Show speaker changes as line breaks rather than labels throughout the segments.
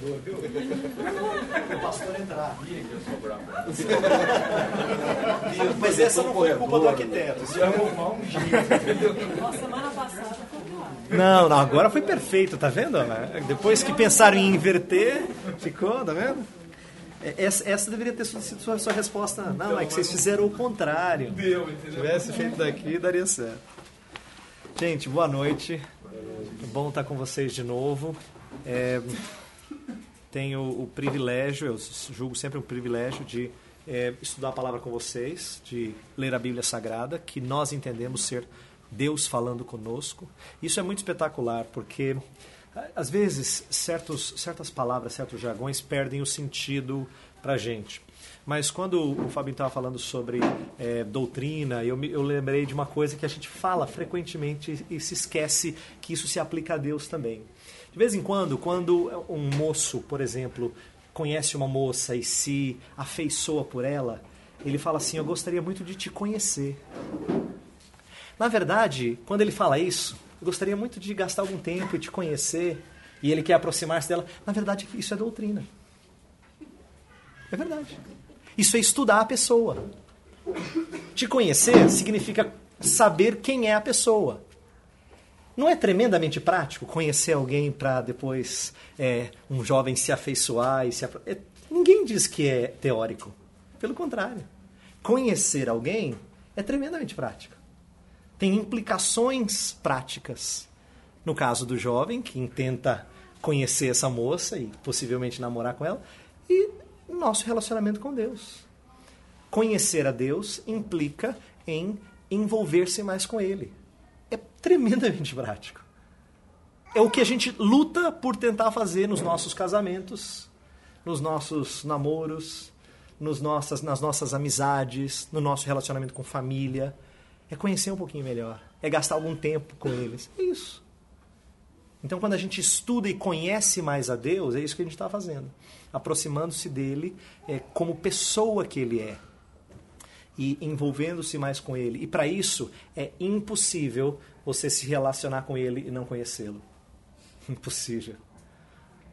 vereador, viu? O pastor entrar.
Mas essa não foi culpa do arquiteto.
Se arrumar um jeito.
Nossa, semana passada.
Não, não, agora foi perfeito, tá vendo? Depois que pensaram em inverter, ficou, tá vendo? É, Essa, essa deveria ter sido sua, sua resposta. Não, é que vocês fizeram o contrário.
Deu,
Se
entendeu?
tivesse feito daqui, daria certo. Gente, boa noite. É bom estar com vocês de novo. É, tenho o privilégio, eu julgo sempre um privilégio de é, estudar a palavra com vocês, de ler a Bíblia Sagrada, que nós entendemos ser Deus falando conosco. Isso é muito espetacular, porque às vezes certos, certas palavras, certos jargões perdem o sentido para a gente. Mas quando o Fabinho estava falando sobre é, doutrina, eu, eu lembrei de uma coisa que a gente fala frequentemente e se esquece que isso se aplica a Deus também. De vez em quando, quando um moço, por exemplo, conhece uma moça e se afeiçoa por ela, ele fala assim: Eu gostaria muito de te conhecer. Na verdade, quando ele fala isso, eu gostaria muito de gastar algum tempo e te conhecer, e ele quer aproximar-se dela. Na verdade, isso é doutrina. É verdade. Isso é estudar a pessoa. Te conhecer significa saber quem é a pessoa. Não é tremendamente prático conhecer alguém para depois é, um jovem se afeiçoar e se apro- é, Ninguém diz que é teórico. Pelo contrário. Conhecer alguém é tremendamente prático. Tem implicações práticas. No caso do jovem, que intenta conhecer essa moça e possivelmente namorar com ela, e nosso relacionamento com Deus. Conhecer a Deus implica em envolver-se mais com Ele. É tremendamente prático. É o que a gente luta por tentar fazer nos nossos casamentos, nos nossos namoros, nos nossas, nas nossas amizades, no nosso relacionamento com família. É conhecer um pouquinho melhor. É gastar algum tempo com eles. É isso. Então, quando a gente estuda e conhece mais a Deus, é isso que a gente está fazendo. Aproximando-se dele é, como pessoa que ele é. E envolvendo-se mais com ele. E para isso, é impossível você se relacionar com ele e não conhecê-lo. Impossível.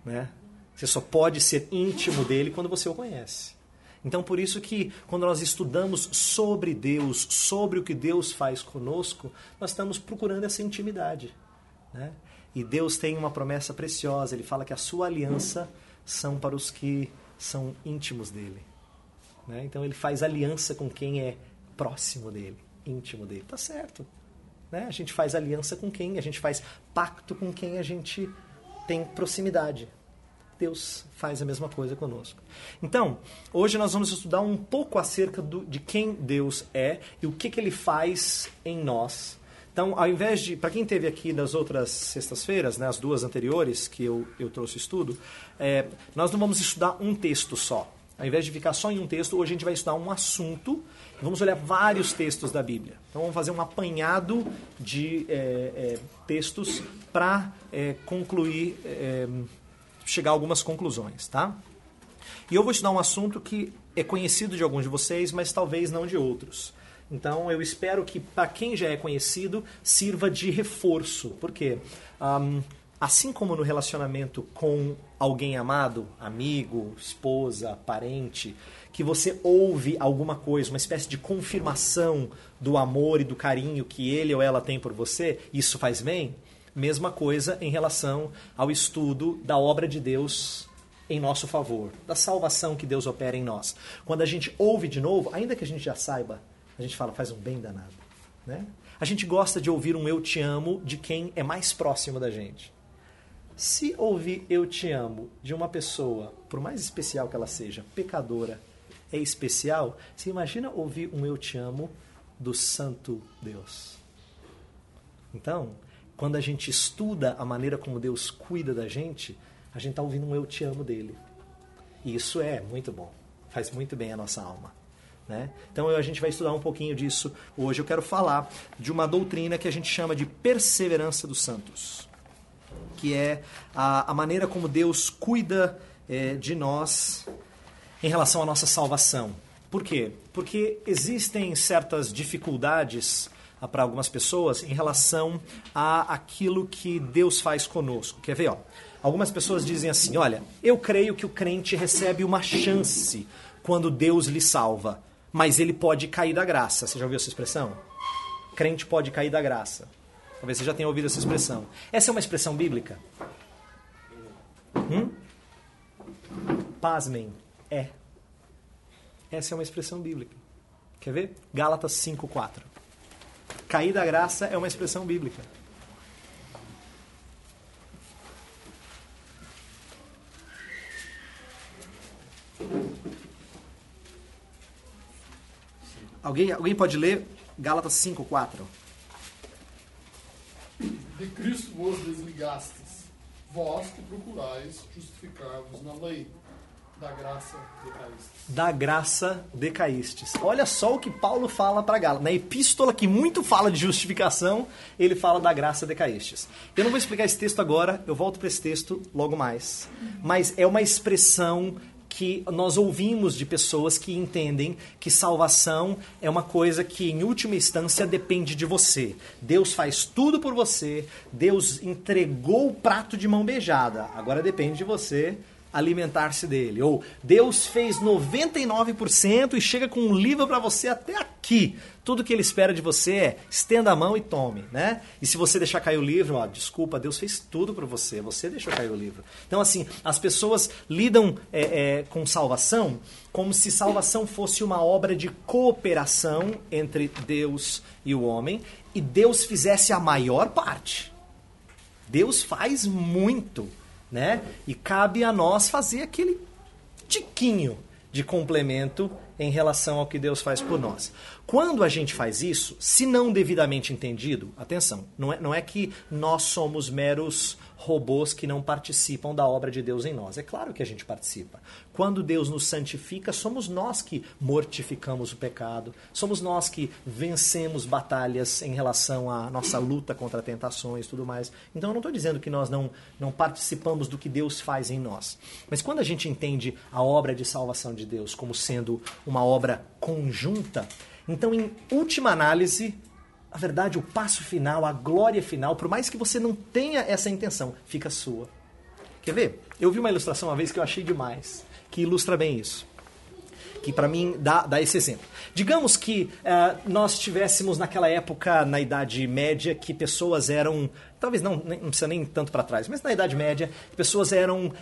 Né? Você só pode ser íntimo dele quando você o conhece. Então, por isso que quando nós estudamos sobre Deus, sobre o que Deus faz conosco, nós estamos procurando essa intimidade. Né? E Deus tem uma promessa preciosa. Ele fala que a sua aliança são para os que são íntimos dele. Né? Então, ele faz aliança com quem é próximo dele, íntimo dele. Tá certo. Né? A gente faz aliança com quem? A gente faz pacto com quem a gente tem proximidade. Deus faz a mesma coisa conosco. Então, hoje nós vamos estudar um pouco acerca do, de quem Deus é e o que, que ele faz em nós. Então, ao invés de. Para quem teve aqui das outras sextas-feiras, né, as duas anteriores que eu, eu trouxe estudo, é, nós não vamos estudar um texto só. Ao invés de ficar só em um texto, hoje a gente vai estudar um assunto. Vamos olhar vários textos da Bíblia. Então vamos fazer um apanhado de é, é, textos para é, concluir, é, chegar a algumas conclusões, tá? E eu vou estudar um assunto que é conhecido de alguns de vocês, mas talvez não de outros. Então eu espero que para quem já é conhecido sirva de reforço, porque um, assim como no relacionamento com alguém amado, amigo, esposa, parente, que você ouve alguma coisa, uma espécie de confirmação do amor e do carinho que ele ou ela tem por você, isso faz bem. Mesma coisa em relação ao estudo da obra de Deus em nosso favor, da salvação que Deus opera em nós. Quando a gente ouve de novo, ainda que a gente já saiba, a gente fala, faz um bem danado. Né? A gente gosta de ouvir um eu te amo de quem é mais próximo da gente. Se ouvir eu te amo de uma pessoa, por mais especial que ela seja, pecadora, é especial, você imagina ouvir um eu te amo do Santo Deus. Então, quando a gente estuda a maneira como Deus cuida da gente, a gente está ouvindo um eu te amo dele. E isso é muito bom. Faz muito bem a nossa alma. Né? Então a gente vai estudar um pouquinho disso hoje. Eu quero falar de uma doutrina que a gente chama de perseverança dos santos, que é a, a maneira como Deus cuida é, de nós em relação à nossa salvação. Por quê? Porque existem certas dificuldades para algumas pessoas em relação a aquilo que Deus faz conosco. Quer ver? Ó? Algumas pessoas dizem assim: olha, eu creio que o crente recebe uma chance quando Deus lhe salva, mas ele pode cair da graça. Você já ouviu essa expressão? Crente pode cair da graça. Talvez você já tenha ouvido essa expressão. Essa é uma expressão bíblica? Hum? Pasmem, é. Essa é uma expressão bíblica. Quer ver? Gálatas 5,4. Cair da graça é uma expressão bíblica. Alguém, alguém pode ler Gálatas 5,4?
De Cristo vos desligastes, vós que procurais justificar-vos na lei, da graça decaístes.
Da graça decaístes. Olha só o que Paulo fala para Gálatas. Na epístola que muito fala de justificação, ele fala da graça decaístes. Eu não vou explicar esse texto agora, eu volto para esse texto logo mais. Mas é uma expressão que nós ouvimos de pessoas que entendem que salvação é uma coisa que, em última instância, depende de você. Deus faz tudo por você, Deus entregou o prato de mão beijada, agora depende de você alimentar-se dele. Ou Deus fez 99% e chega com um livro para você até aqui. Tudo que ele espera de você é estenda a mão e tome, né? E se você deixar cair o livro, ó, desculpa, Deus fez tudo para você, você deixou cair o livro. Então, assim, as pessoas lidam é, é, com salvação como se salvação fosse uma obra de cooperação entre Deus e o homem e Deus fizesse a maior parte. Deus faz muito né? E cabe a nós fazer aquele tiquinho de complemento em relação ao que Deus faz por nós. Quando a gente faz isso, se não devidamente entendido, atenção, não é, não é que nós somos meros robôs que não participam da obra de Deus em nós. É claro que a gente participa. Quando Deus nos santifica, somos nós que mortificamos o pecado, somos nós que vencemos batalhas em relação à nossa luta contra tentações e tudo mais. Então eu não estou dizendo que nós não, não participamos do que Deus faz em nós. Mas quando a gente entende a obra de salvação de Deus como sendo uma obra conjunta, então, em última análise, a verdade, o passo final, a glória final, por mais que você não tenha essa intenção, fica sua. Quer ver? Eu vi uma ilustração uma vez que eu achei demais, que ilustra bem isso. Que para mim dá, dá esse exemplo. Digamos que uh, nós tivéssemos naquela época, na Idade Média, que pessoas eram. Talvez não, não precisa nem tanto para trás, mas na Idade Média, pessoas eram.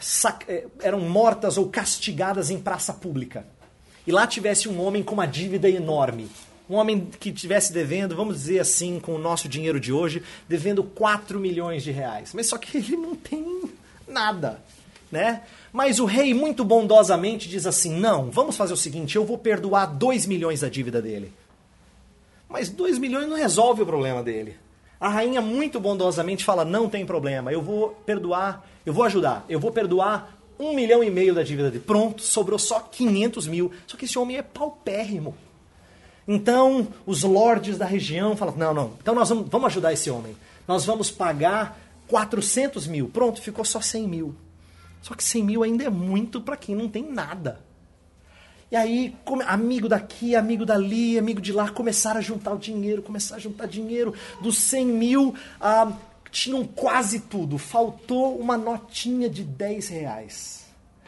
Sac, é, eram mortas ou castigadas em praça pública e lá tivesse um homem com uma dívida enorme. Um homem que estivesse devendo, vamos dizer assim, com o nosso dinheiro de hoje, devendo 4 milhões de reais. Mas só que ele não tem nada, né? Mas o rei muito bondosamente diz assim: "Não, vamos fazer o seguinte, eu vou perdoar 2 milhões da dívida dele". Mas 2 milhões não resolve o problema dele. A rainha muito bondosamente fala: "Não tem problema, eu vou perdoar, eu vou ajudar, eu vou perdoar um milhão e meio da dívida dele. Pronto, sobrou só 500 mil. Só que esse homem é paupérrimo. Então, os lords da região falam: não, não, então nós vamos, vamos ajudar esse homem. Nós vamos pagar 400 mil. Pronto, ficou só 100 mil. Só que 100 mil ainda é muito para quem não tem nada. E aí, amigo daqui, amigo dali, amigo de lá, começaram a juntar o dinheiro, começaram a juntar dinheiro. Dos 100 mil, ah, tinham quase tudo. Faltou uma notinha de 10 reais.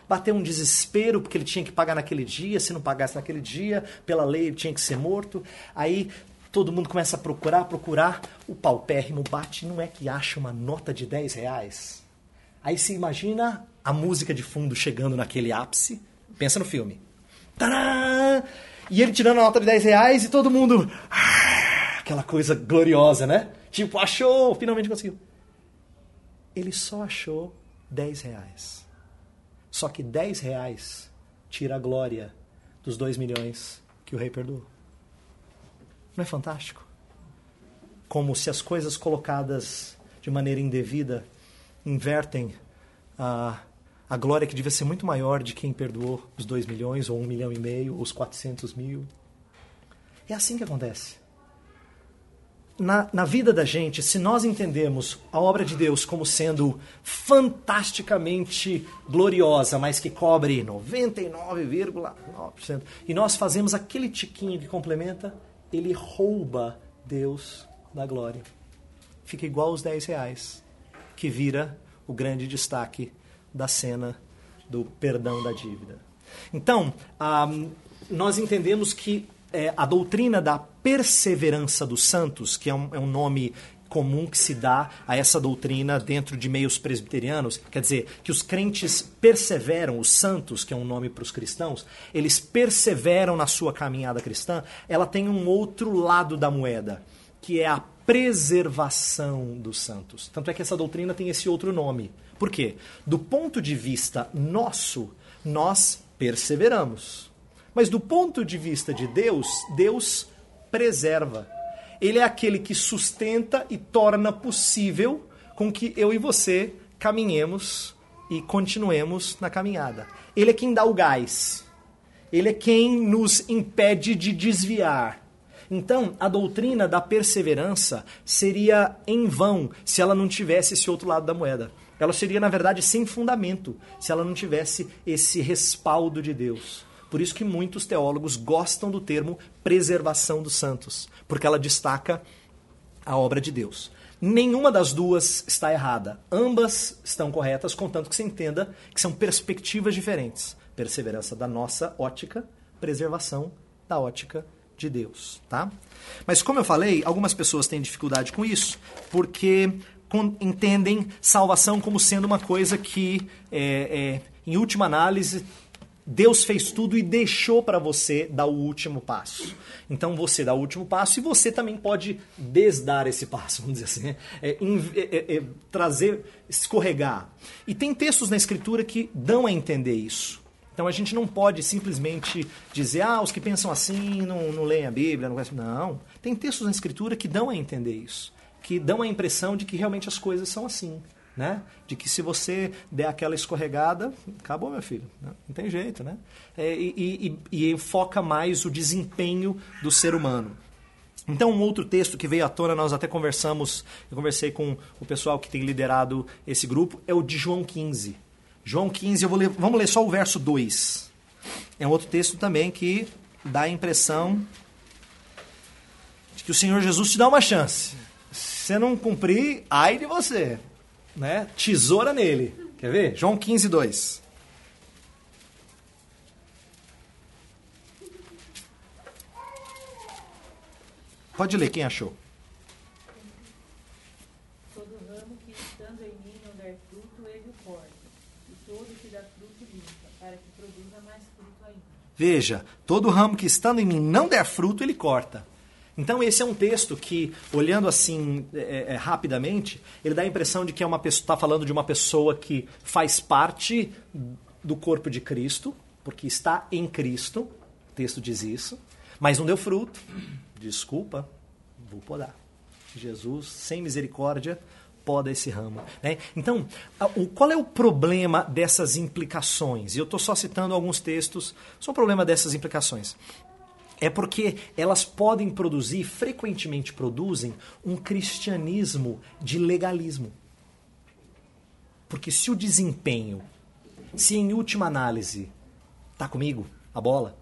Bateu um desespero porque ele tinha que pagar naquele dia. Se não pagasse naquele dia, pela lei ele tinha que ser morto. Aí todo mundo começa a procurar, procurar. O paupérrimo bate, não é que acha uma nota de 10 reais. Aí se imagina a música de fundo chegando naquele ápice. Pensa no filme. Tadã! E ele tirando a nota de 10 reais e todo mundo. Ah, aquela coisa gloriosa, né? Tipo, achou, finalmente conseguiu. Ele só achou 10 reais. Só que 10 reais tira a glória dos 2 milhões que o rei perdoou. Não é fantástico? Como se as coisas colocadas de maneira indevida invertem a, a glória que devia ser muito maior de quem perdoou os 2 milhões, ou 1 um milhão e meio, ou os 400 mil. É assim que acontece na, na vida da gente, se nós entendemos a obra de Deus como sendo fantasticamente gloriosa, mas que cobre 99,9%, e nós fazemos aquele tiquinho que complementa, ele rouba Deus da glória. Fica igual os 10 reais. que vira o grande destaque da cena do perdão da dívida. Então, ah, nós entendemos que é, a doutrina da perseverança dos santos, que é um, é um nome comum que se dá a essa doutrina dentro de meios presbiterianos, quer dizer, que os crentes perseveram, os santos, que é um nome para os cristãos, eles perseveram na sua caminhada cristã, ela tem um outro lado da moeda, que é a preservação dos santos. Tanto é que essa doutrina tem esse outro nome. Por quê? Do ponto de vista nosso, nós perseveramos. Mas do ponto de vista de Deus, Deus preserva. Ele é aquele que sustenta e torna possível com que eu e você caminhemos e continuemos na caminhada. Ele é quem dá o gás. Ele é quem nos impede de desviar. Então, a doutrina da perseverança seria em vão se ela não tivesse esse outro lado da moeda. Ela seria, na verdade, sem fundamento se ela não tivesse esse respaldo de Deus. Por isso que muitos teólogos gostam do termo preservação dos santos, porque ela destaca a obra de Deus. Nenhuma das duas está errada. Ambas estão corretas, contanto que se entenda que são perspectivas diferentes. Perseverança da nossa ótica, preservação da ótica de Deus, tá? Mas como eu falei, algumas pessoas têm dificuldade com isso, porque entendem salvação como sendo uma coisa que, é, é, em última análise, Deus fez tudo e deixou para você dar o último passo. Então você dá o último passo e você também pode desdar esse passo, vamos dizer assim, é, é, é, é, trazer, escorregar. E tem textos na Escritura que dão a entender isso. Então a gente não pode simplesmente dizer, ah, os que pensam assim não, não leem a Bíblia, não conhecem. Não. Tem textos na Escritura que dão a entender isso que dão a impressão de que realmente as coisas são assim. Né? De que se você der aquela escorregada, acabou, meu filho. Né? Não tem jeito, né? É, e, e, e foca mais o desempenho do ser humano. Então, um outro texto que veio à tona, nós até conversamos, eu conversei com o pessoal que tem liderado esse grupo, é o de João 15. João 15, eu vou ler, vamos ler só o verso 2. É um outro texto também que dá a impressão de que o Senhor Jesus te dá uma chance você não cumprir, ai de você. Né? Tesoura nele. Quer ver? João 15, 2. Pode ler, quem achou?
Todo ramo que estando em mim não der fruto, ele o corta. E todo que dá fruto limpa, para que produza mais fruto ainda.
Veja, todo ramo que estando em mim não der fruto, ele corta. Então esse é um texto que, olhando assim é, é, é rapidamente, ele dá a impressão de que é está falando de uma pessoa que faz parte do corpo de Cristo, porque está em Cristo. O texto diz isso, mas não deu fruto. Desculpa, vou podar. Jesus, sem misericórdia, poda esse ramo. Né? Então, o, qual é o problema dessas implicações? E eu estou só citando alguns textos. Só o problema dessas implicações é porque elas podem produzir, frequentemente produzem, um cristianismo de legalismo. Porque se o desempenho, se em última análise, tá comigo a bola,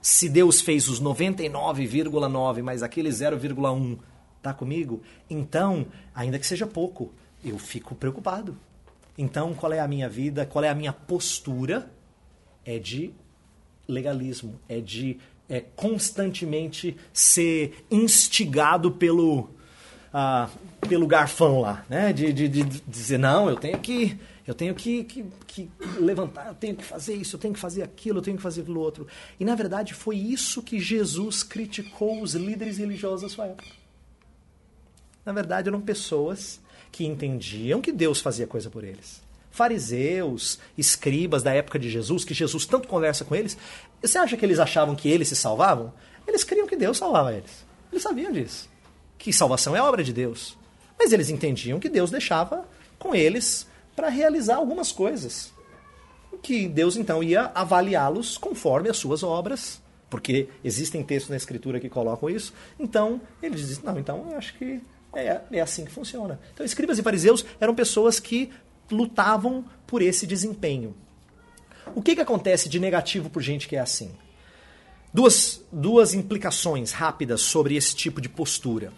se Deus fez os 99,9 mais aquele 0,1 tá comigo, então, ainda que seja pouco, eu fico preocupado. Então, qual é a minha vida, qual é a minha postura? É de legalismo, é de é, constantemente ser instigado pelo, ah, pelo garfão lá, né? De, de, de, dizer, não, eu tenho que. Eu tenho que, que, que, levantar, eu tenho que fazer isso, eu tenho que fazer aquilo, eu tenho que fazer aquilo outro. E na verdade foi isso que Jesus criticou os líderes religiosos da sua época. Na verdade eram pessoas que entendiam que Deus fazia coisa por eles fariseus, escribas da época de Jesus, que Jesus tanto conversa com eles, você acha que eles achavam que eles se salvavam? Eles criam que Deus salvava eles. Eles sabiam disso. Que salvação é obra de Deus. Mas eles entendiam que Deus deixava com eles para realizar algumas coisas. Que Deus então ia avaliá-los conforme as suas obras, porque existem textos na Escritura que colocam isso. Então, eles dizem: não, então eu acho que é, é assim que funciona. Então, escribas e fariseus eram pessoas que lutavam por esse desempenho. O que, que acontece de negativo por gente que é assim? Duas, duas implicações rápidas sobre esse tipo de postura.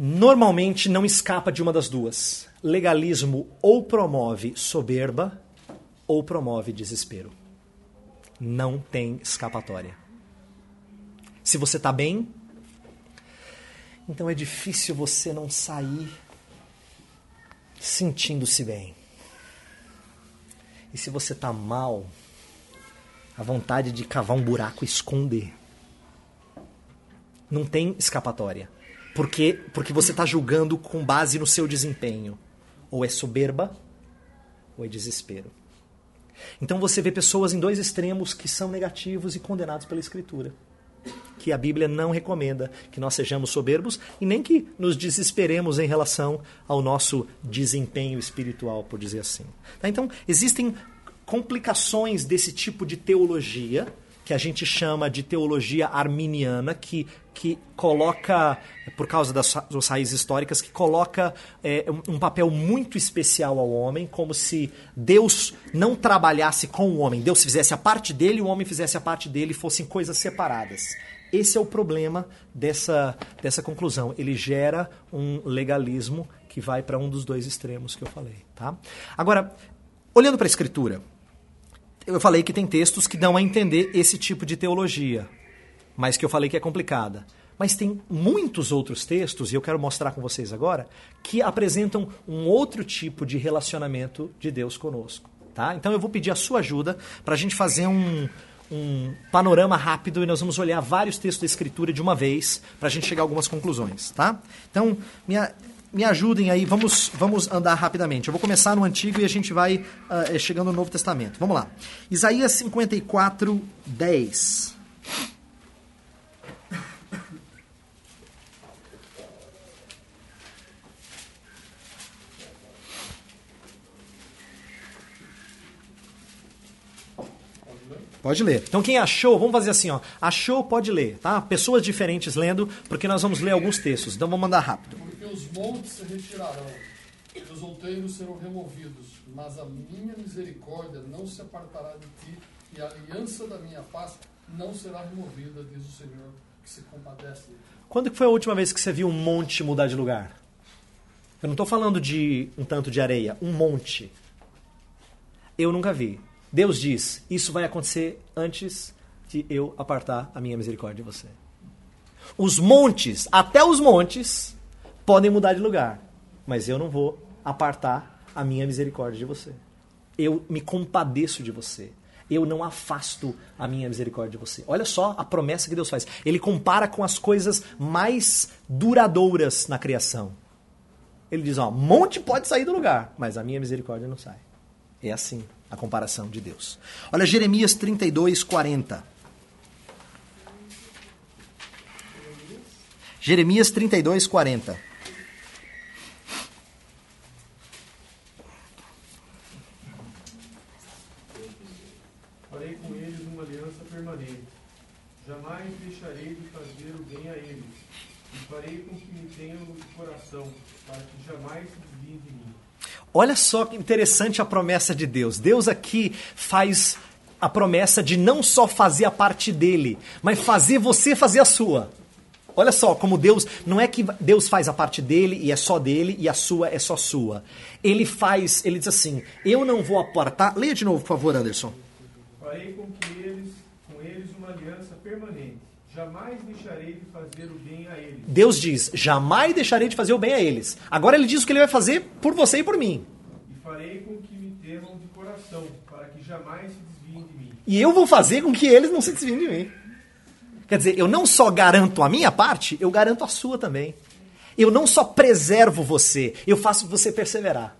normalmente não escapa de uma das duas. Legalismo ou promove soberba ou promove desespero. Não tem escapatória. Se você está bem, então é difícil você não sair sentindo-se bem. E se você está mal, a vontade de cavar um buraco e esconder. Não tem escapatória. Porque, porque você está julgando com base no seu desempenho. Ou é soberba, ou é desespero. Então você vê pessoas em dois extremos que são negativos e condenados pela Escritura. Que a Bíblia não recomenda que nós sejamos soberbos e nem que nos desesperemos em relação ao nosso desempenho espiritual, por dizer assim. Tá? Então, existem complicações desse tipo de teologia, que a gente chama de teologia arminiana, que, que coloca, por causa das, das raízes históricas, que coloca é, um, papel muito especial ao homem, como se Deus não trabalhasse com o homem, Deus fizesse a parte dele o homem fizesse a parte dele fossem coisas separadas. Esse é o problema dessa, dessa conclusão. Ele gera um legalismo que vai para um dos dois extremos que eu falei. Tá? Agora, olhando para a Escritura, eu falei que tem textos que dão a entender esse tipo de teologia, mas que eu falei que é complicada. Mas tem muitos outros textos, e eu quero mostrar com vocês agora, que apresentam um outro tipo de relacionamento de Deus conosco. Tá? Então eu vou pedir a sua ajuda para a gente fazer um, um panorama rápido e nós vamos olhar vários textos da Escritura de uma vez para a gente chegar a algumas conclusões. Tá? Então, minha, me ajudem aí, vamos, vamos andar rapidamente. Eu vou começar no Antigo e a gente vai uh, chegando no Novo Testamento. Vamos lá. Isaías 54, 10. Pode ler. Então quem achou, vamos fazer assim, ó. Achou, pode ler, tá? Pessoas diferentes lendo, porque nós vamos ler alguns textos. Então vamos mandar rápido.
Os montes se retirarão, e os outeiros serão removidos, mas a minha misericórdia não se apartará de ti, e a aliança da minha paz não será removida, diz o Senhor, que se compadece.
Quando foi a última vez que você viu um monte mudar de lugar? Eu não estou falando de um tanto de areia, um monte. Eu nunca vi. Deus diz: Isso vai acontecer antes de eu apartar a minha misericórdia de você. Os montes, até os montes, podem mudar de lugar, mas eu não vou apartar a minha misericórdia de você. Eu me compadeço de você. Eu não afasto a minha misericórdia de você. Olha só a promessa que Deus faz. Ele compara com as coisas mais duradouras na criação. Ele diz: ó, monte pode sair do lugar, mas a minha misericórdia não sai. É assim a comparação de Deus. Olha Jeremias 32, 40. Jeremias 32, 40.
Farei com eles uma aliança permanente. Jamais deixarei de fazer o bem a eles. E farei com que me tenham no coração, para que jamais se desviem de mim.
Olha só que interessante a promessa de Deus. Deus aqui faz a promessa de não só fazer a parte dele, mas fazer você fazer a sua. Olha só como Deus, não é que Deus faz a parte dele e é só dele e a sua é só sua. Ele faz, ele diz assim: "Eu não vou apartar". Leia de novo, por favor, Anderson.
Farei com que eles, com eles uma aliança permanente. Jamais deixarei de fazer o bem a eles.
Deus diz: "Jamais deixarei de fazer o bem a eles". Agora ele diz o que ele vai fazer por você e por mim.
E farei com que me temam de coração, para que jamais se desviem de mim.
E eu vou fazer com que eles não se desviem de mim. Quer dizer, eu não só garanto a minha parte, eu garanto a sua também. Eu não só preservo você, eu faço você perseverar.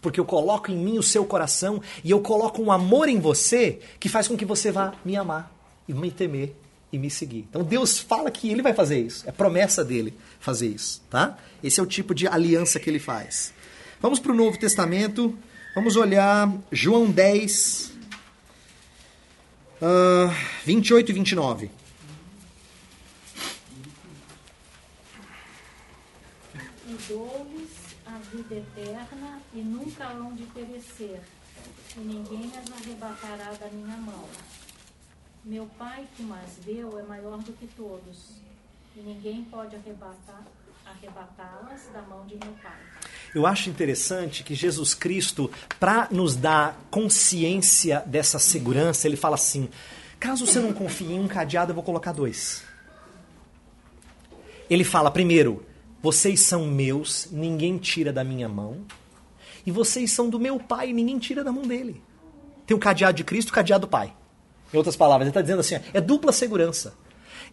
Porque eu coloco em mim o seu coração e eu coloco um amor em você que faz com que você vá me amar e me temer e me seguir. Então Deus fala que ele vai fazer isso. É promessa dele fazer isso, tá? Esse é o tipo de aliança que ele faz. Vamos para o Novo Testamento. Vamos olhar João 10, uh, 28 e 29.
E dou-lhes a vida eterna e nunca hão de perecer, e ninguém as arrebatará da minha mão. Meu Pai que mais deu é maior do que todos, e ninguém pode arrebatar arrebatá-las da mão de meu Pai.
Eu acho interessante que Jesus Cristo, para nos dar consciência dessa segurança, ele fala assim: caso você não confie em um cadeado, eu vou colocar dois. Ele fala, primeiro, vocês são meus, ninguém tira da minha mão. E vocês são do meu pai, ninguém tira da mão dele. Tem o cadeado de Cristo o cadeado do pai. Em outras palavras, ele está dizendo assim: é dupla segurança.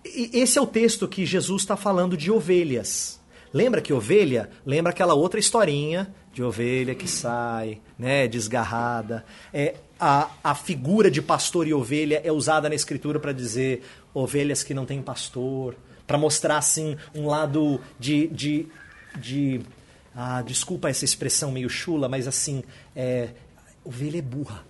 E esse é o texto que Jesus está falando de ovelhas. Lembra que ovelha? Lembra aquela outra historinha de ovelha que sai, né, desgarrada. É, a, a figura de pastor e ovelha é usada na escritura para dizer ovelhas que não têm pastor, para mostrar assim um lado de, de, de ah, desculpa essa expressão meio chula, mas assim, é, ovelha é burra.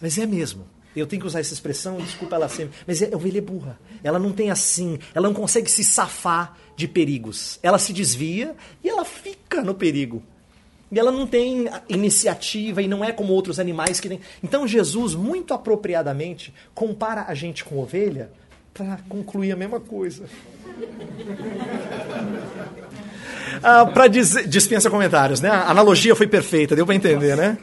Mas é mesmo. Eu tenho que usar essa expressão, desculpa ela sempre. Mas é, ovelha é burra. Ela não tem assim, ela não consegue se safar de perigos. Ela se desvia e ela fica no perigo. E ela não tem iniciativa e não é como outros animais que têm. Então Jesus, muito apropriadamente, compara a gente com ovelha para concluir a mesma coisa. ah, para dispensa comentários, né? A analogia foi perfeita, deu para entender, né?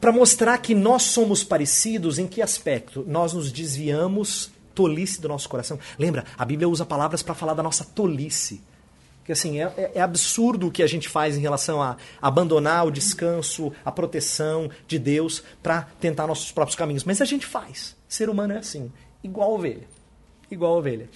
Para mostrar que nós somos parecidos em que aspecto? Nós nos desviamos tolice do nosso coração. Lembra, a Bíblia usa palavras para falar da nossa tolice. Que assim, é, é, é, absurdo o que a gente faz em relação a abandonar o descanso, a proteção de Deus para tentar nossos próprios caminhos. Mas a gente faz. Ser humano é assim, igual ovelha. Igual ovelha.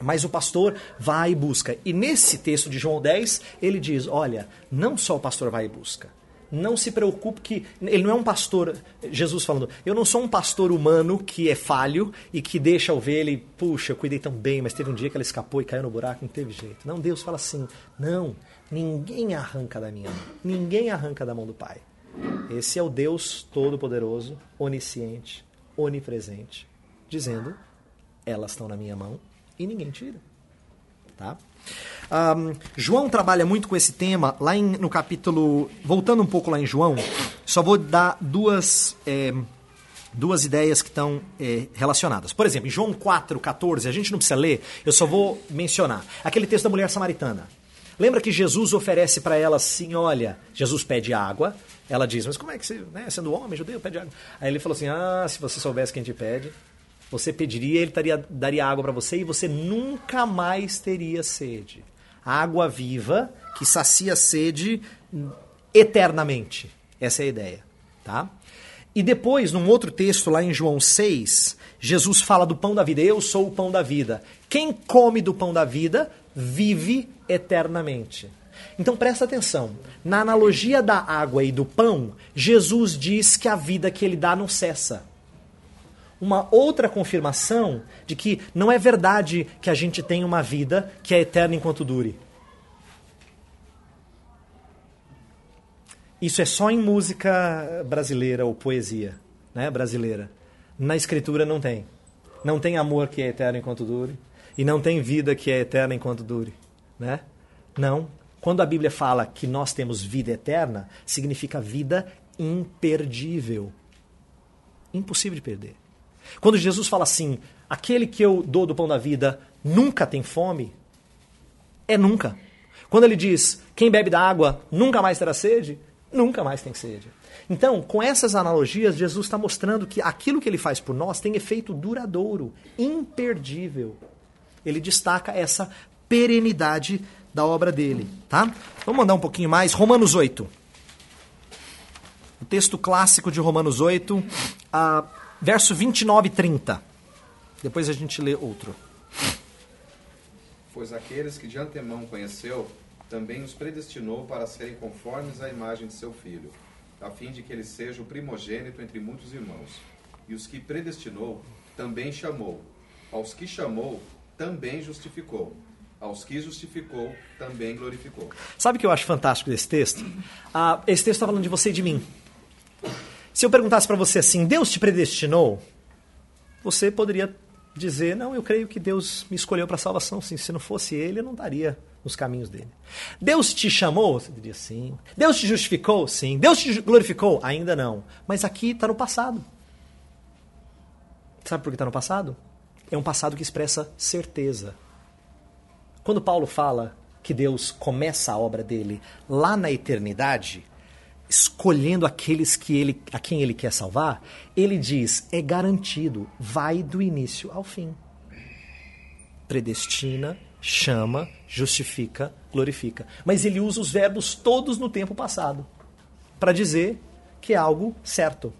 Mas o pastor vai e busca. E nesse texto de João 10, ele diz: olha, não só o pastor vai e busca não se preocupe que ele não é um pastor, Jesus falando, eu não sou um pastor humano que é falho e que deixa a ovelha e, puxa, eu cuidei tão bem, mas teve um dia que ela escapou e caiu no buraco, não teve jeito. Não, Deus fala assim, não, ninguém arranca da minha mão, ninguém arranca da mão do Pai. Esse é o Deus Todo-Poderoso, onisciente, onipresente, dizendo, elas estão na minha mão e ninguém tira. Tá? Um, João trabalha muito com esse tema lá em, no capítulo. Voltando um pouco lá em João, só vou dar duas. É, duas ideias que estão é, relacionadas. Por exemplo, em João 4, 14, a gente não precisa ler, eu só vou mencionar. Aquele texto da mulher samaritana. Lembra que Jesus oferece para ela assim: olha, Jesus pede água. Ela diz, mas como é que você, né, sendo homem, judeu, pede água? Aí ele falou assim: ah, se você soubesse quem te pede, você pediria, ele taria, daria água para você e você nunca mais teria sede água viva que sacia sede eternamente. Essa é a ideia, tá? E depois, num outro texto lá em João 6, Jesus fala do pão da vida. Eu sou o pão da vida. Quem come do pão da vida vive eternamente. Então presta atenção. Na analogia da água e do pão, Jesus diz que a vida que ele dá não cessa uma outra confirmação de que não é verdade que a gente tem uma vida que é eterna enquanto dure. Isso é só em música brasileira ou poesia né, brasileira. Na escritura não tem. Não tem amor que é eterno enquanto dure. E não tem vida que é eterna enquanto dure. Né? Não. Quando a Bíblia fala que nós temos vida eterna, significa vida imperdível. Impossível de perder. Quando Jesus fala assim, aquele que eu dou do pão da vida nunca tem fome, é nunca. Quando ele diz, quem bebe da água nunca mais terá sede, nunca mais tem sede. Então, com essas analogias, Jesus está mostrando que aquilo que ele faz por nós tem efeito duradouro, imperdível. Ele destaca essa perenidade da obra dele, tá? Vamos mandar um pouquinho mais. Romanos 8. O texto clássico de Romanos 8. Ah, verso 29 e 30. Depois a gente lê outro.
Pois aqueles que de antemão conheceu, também os predestinou para serem conformes à imagem de seu filho, a fim de que ele seja o primogênito entre muitos irmãos. E os que predestinou, também chamou. Aos que chamou, também justificou. Aos que justificou, também glorificou.
Sabe o que eu acho fantástico desse texto? Ah, esse texto está falando de você e de mim. Se eu perguntasse para você assim, Deus te predestinou? Você poderia dizer, não, eu creio que Deus me escolheu para salvação, sim. Se não fosse Ele, eu não estaria nos caminhos dele. Deus te chamou? Você diria sim. Deus te justificou? Sim. Deus te glorificou? Ainda não. Mas aqui está no passado. Sabe por que está no passado? É um passado que expressa certeza. Quando Paulo fala que Deus começa a obra dele lá na eternidade, escolhendo aqueles que ele, a quem ele quer salvar, ele diz: é garantido, vai do início ao fim. Predestina, chama, justifica, glorifica. Mas ele usa os verbos todos no tempo passado para dizer que é algo certo.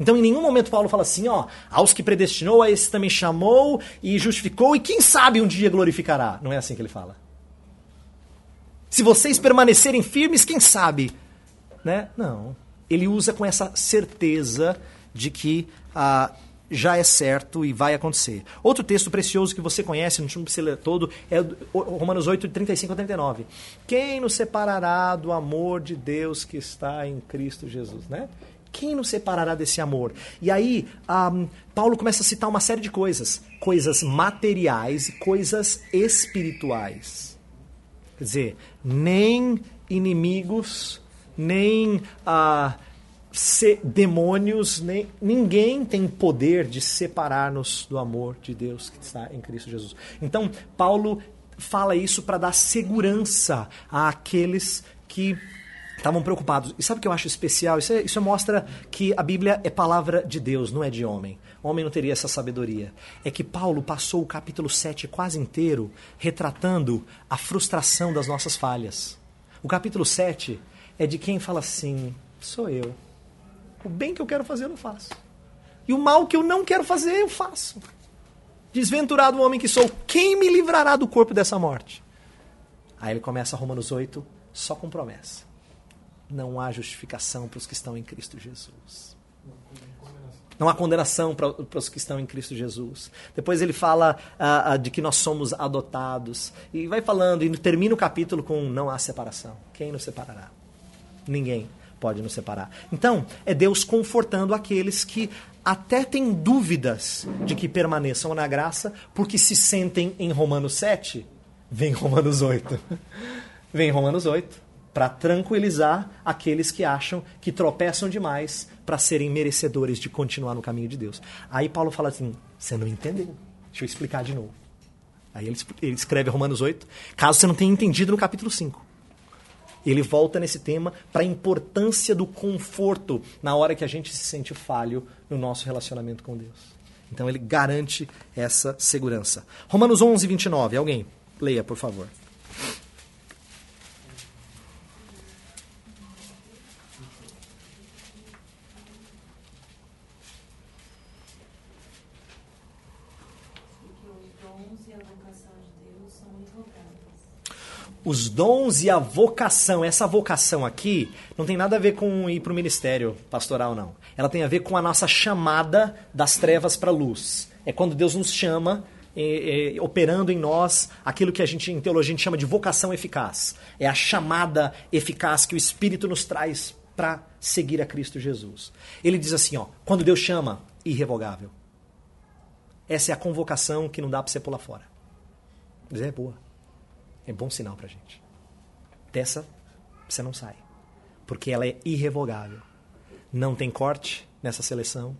Então, em nenhum momento Paulo fala assim, ó, aos que predestinou, a esse também chamou e justificou, e quem sabe um dia glorificará. Não é assim que ele fala. Se vocês permanecerem firmes, quem sabe? Né? Não. Ele usa com essa certeza de que ah, já é certo e vai acontecer. Outro texto precioso que você conhece, não precisa ler todo, é Romanos 8, 35 a 39. Quem nos separará do amor de Deus que está em Cristo Jesus? Né? Quem nos separará desse amor? E aí, um, Paulo começa a citar uma série de coisas: coisas materiais e coisas espirituais. Quer dizer, nem inimigos, nem uh, demônios, nem, ninguém tem poder de separar-nos do amor de Deus que está em Cristo Jesus. Então, Paulo fala isso para dar segurança àqueles que estavam preocupados. E sabe o que eu acho especial? Isso, é, isso mostra que a Bíblia é palavra de Deus, não é de homem. O homem não teria essa sabedoria. É que Paulo passou o capítulo 7 quase inteiro retratando a frustração das nossas falhas. O capítulo 7 é de quem fala assim: sou eu. O bem que eu quero fazer, eu não faço. E o mal que eu não quero fazer, eu faço. Desventurado o homem que sou, quem me livrará do corpo dessa morte? Aí ele começa Romanos 8 só com promessa não há justificação para os que estão em Cristo Jesus. Não há condenação para, os que estão em Cristo Jesus. Depois ele fala uh, uh, de que nós somos adotados. E vai falando, e termina o capítulo com não há separação. Quem nos separará? Ninguém pode nos separar. Então, é Deus confortando aqueles que até têm dúvidas de que permaneçam na graça, porque se sentem em Romanos 7. Vem Romanos 8. Vem Romanos 8 para tranquilizar aqueles que acham que tropeçam demais para serem merecedores de continuar no caminho de Deus. Aí Paulo fala assim: você não entendeu. Deixa eu explicar de novo. Aí ele, ele escreve Romanos 8, caso você não tenha entendido no capítulo 5. Ele volta nesse tema para a importância do conforto na hora que a gente se sente falho no nosso relacionamento com Deus. Então ele garante essa segurança. Romanos 11, 29. Alguém? Leia, por favor. Os dons e a vocação. Essa vocação aqui não tem nada a ver com ir para o ministério pastoral, não. Ela tem a ver com a nossa chamada das trevas para a luz. É quando Deus nos chama, é, é, operando em nós aquilo que a gente em teologia a gente chama de vocação eficaz. É a chamada eficaz que o Espírito nos traz para seguir a Cristo Jesus. Ele diz assim, ó, quando Deus chama, irrevogável. Essa é a convocação que não dá para você pular fora. Dizer é boa. É bom sinal para a gente. Dessa, você não sai. Porque ela é irrevogável. Não tem corte nessa seleção.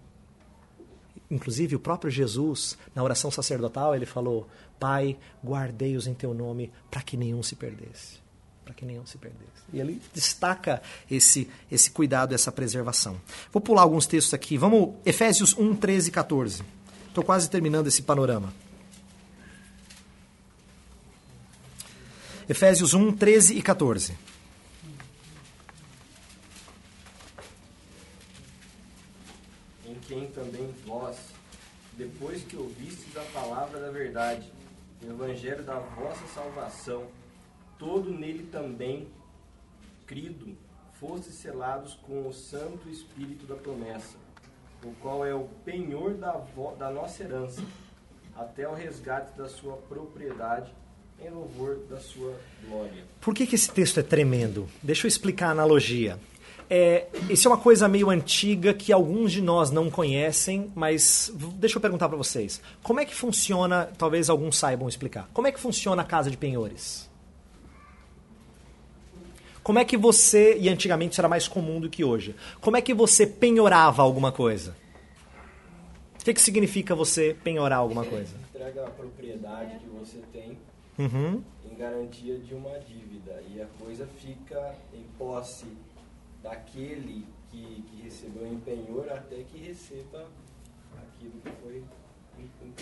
Inclusive, o próprio Jesus, na oração sacerdotal, ele falou: Pai, guardei-os em teu nome para que nenhum se perdesse. Para que nenhum se perdesse. E ele destaca esse, esse cuidado, essa preservação. Vou pular alguns textos aqui. Vamos, Efésios 1, 13 e 14. Estou quase terminando esse panorama. Efésios 1, 13 e 14.
Em quem também vós, depois que ouvistes a palavra da verdade, o evangelho da vossa salvação, todo nele também, crido, fostes selados com o Santo Espírito da promessa, o qual é o penhor da, da nossa herança, até o resgate da sua propriedade em louvor da sua glória.
Por que, que esse texto é tremendo? Deixa eu explicar a analogia. É, isso é uma coisa meio antiga que alguns de nós não conhecem, mas deixa eu perguntar para vocês. Como é que funciona, talvez alguns saibam explicar, como é que funciona a casa de penhores? Como é que você, e antigamente isso era mais comum do que hoje, como é que você penhorava alguma coisa? O que, que significa você penhorar alguma coisa?
Entrega a propriedade que você tem
Uhum.
em garantia de uma dívida e a coisa fica em posse daquele que, que recebeu em penhor até que receba aquilo que foi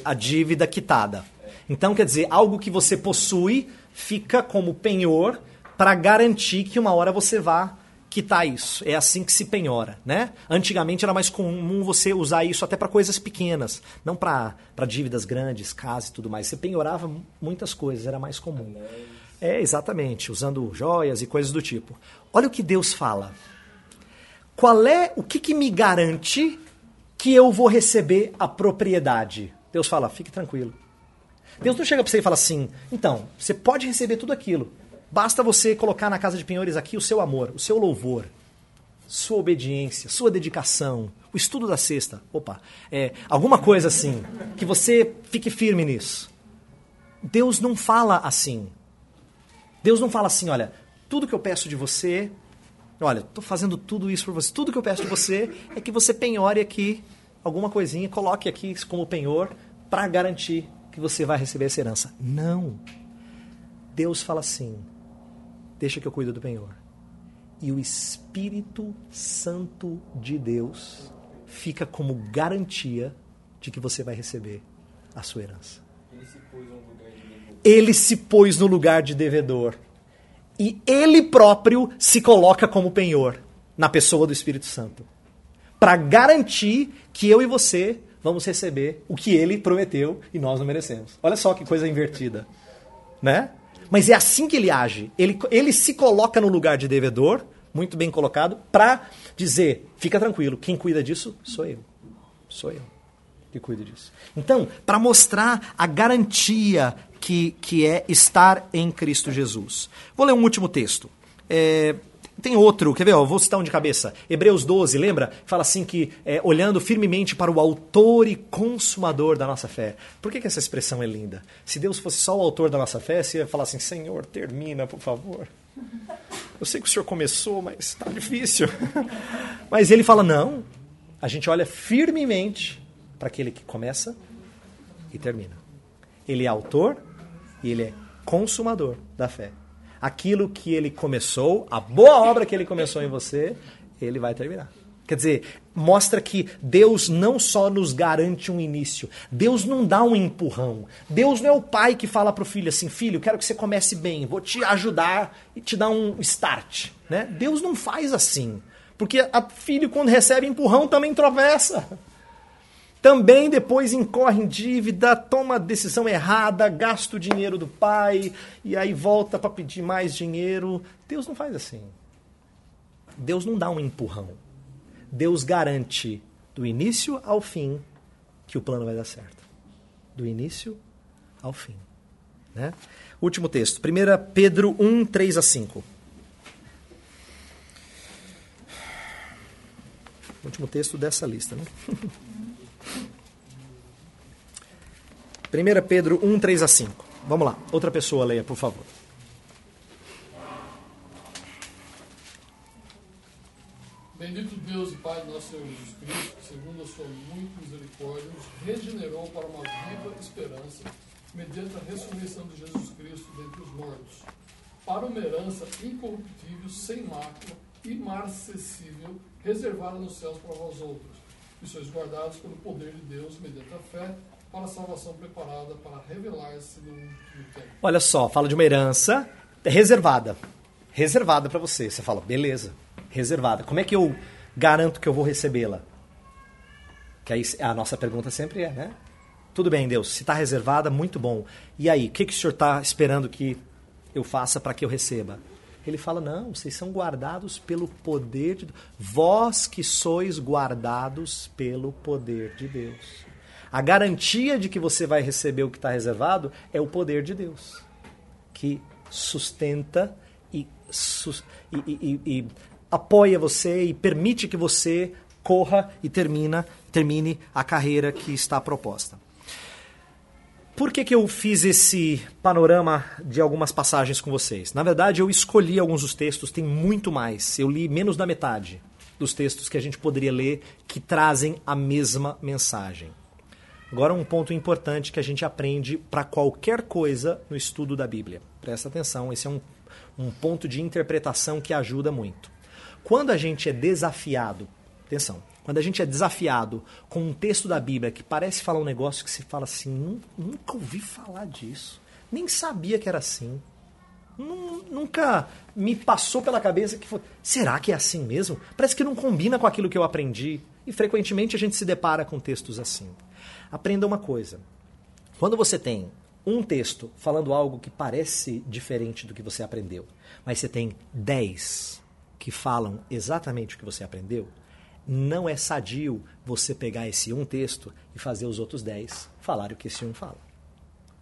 A dívida quitada. Então, quer dizer, algo que você possui fica como penhor para garantir que uma hora você vá quitar isso. É assim que se penhora, né? Antigamente era mais comum você usar isso até para coisas pequenas, não para dívidas grandes, casas e tudo mais. Você penhorava muitas coisas, era mais comum. É, exatamente, usando joias e coisas do tipo. Olha o que Deus fala. Qual é o que, que me garante que eu vou receber a propriedade? Deus fala, fique tranquilo. Deus não chega para você e fala assim, então, você pode receber tudo aquilo. Basta você colocar na casa de penhores aqui o seu amor, o seu louvor, sua obediência, sua dedicação, o estudo da sexta. Opa, é, alguma coisa assim, que você fique firme nisso. Deus não fala assim. Deus não fala assim, olha, tudo que eu peço de você, olha, estou fazendo tudo isso por você. Tudo que eu peço de você é que você penhore aqui alguma coisinha, coloque aqui como penhor para garantir que você vai receber essa herança. Não. Deus fala assim: deixa que eu cuido do penhor. E o Espírito Santo de Deus fica como garantia de que você vai receber a sua herança.
Ele se pôs no lugar de devedor.
Ele se pôs no lugar de devedor. E ele próprio se coloca como penhor na pessoa do Espírito Santo. Para garantir que eu e você vamos receber o que ele prometeu e nós não merecemos. Olha só que coisa invertida. Né? Mas é assim que ele age. Ele, ele se coloca no lugar de devedor, muito bem colocado, para dizer: fica tranquilo, quem cuida disso sou eu. Sou eu que cuido disso. Então, para mostrar a garantia que, que é estar em Cristo Jesus. Vou ler um último texto. É, tem outro, quer ver? Ó, vou citar um de cabeça. Hebreus 12, lembra? Fala assim que é, olhando firmemente para o autor e consumador da nossa fé. Por que, que essa expressão é linda? Se Deus fosse só o autor da nossa fé, você ia falar assim, Senhor, termina, por favor. Eu sei que o Senhor começou, mas está difícil. mas ele fala, não. A gente olha firmemente para aquele que começa e termina. Ele é autor e ele é consumador da fé. Aquilo que ele começou, a boa obra que ele começou em você, ele vai terminar. Quer dizer, mostra que Deus não só nos garante um início, Deus não dá um empurrão. Deus não é o pai que fala para o filho assim: filho, quero que você comece bem, vou te ajudar e te dar um start. Né? Deus não faz assim. Porque a filho, quando recebe empurrão, também tropeça também depois incorre em dívida, toma decisão errada, gasta o dinheiro do pai e aí volta para pedir mais dinheiro. Deus não faz assim. Deus não dá um empurrão. Deus garante do início ao fim que o plano vai dar certo. Do início ao fim. Né? Último texto, 1 Pedro 1, 3 a 5. Último texto dessa lista, né? 1 Pedro 1, 3 a 5. Vamos lá, outra pessoa leia, por favor.
Bendito Deus e Pai de nosso Senhor Jesus Cristo, segundo a sua muita misericórdia, nos regenerou para uma viva esperança, mediante a ressurreição de Jesus Cristo dentre os mortos, para uma herança incorruptível, sem mácula, imarcessível, reservada nos céus para vós outros, que sois guardados pelo poder de Deus, mediante a fé, para a salvação preparada para revelar-se no tempo.
Olha só, fala de uma herança reservada. Reservada para você. Você fala, beleza, reservada. Como é que eu garanto que eu vou recebê-la? Que aí a nossa pergunta sempre é, né? Tudo bem, Deus, se está reservada, muito bom. E aí, o que, que o senhor está esperando que eu faça para que eu receba? Ele fala: não, vocês são guardados pelo poder de. Vós que sois guardados pelo poder de Deus. A garantia de que você vai receber o que está reservado é o poder de Deus, que sustenta e, e, e, e, apoia você e permite que você corra e termina, termine a carreira que está proposta. Por que, que eu fiz esse panorama de algumas passagens com vocês? Na verdade, eu escolhi alguns dos textos, tem muito mais. Eu li menos da metade dos textos que a gente poderia ler que trazem a mesma mensagem. Agora, um ponto importante que a gente aprende para qualquer coisa no estudo da Bíblia. Presta atenção, esse é um, um ponto de interpretação que ajuda muito. Quando a gente é desafiado, atenção, quando a gente é desafiado com um texto da Bíblia que parece falar um negócio que se fala assim, nunca ouvi falar disso, nem sabia que era assim. Nunca me passou pela cabeça que foi. Será que é assim mesmo? Parece que não combina com aquilo que eu aprendi. E frequentemente a gente se depara com textos assim. Aprenda uma coisa. Quando você tem um texto falando algo que parece diferente do que você aprendeu, mas você tem dez que falam exatamente o que você aprendeu, não é sadio você pegar esse um texto e fazer os outros dez falarem o que esse um fala.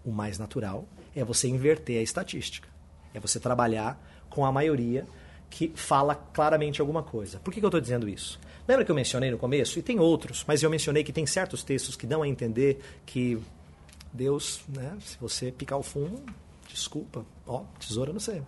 O mais natural é você inverter a estatística. É você trabalhar com a maioria que fala claramente alguma coisa. Por que, que eu estou dizendo isso? Lembra que eu mencionei no começo? E tem outros, mas eu mencionei que tem certos textos que dão a entender que Deus, né, se você picar o fumo, desculpa, ó, tesoura não sei,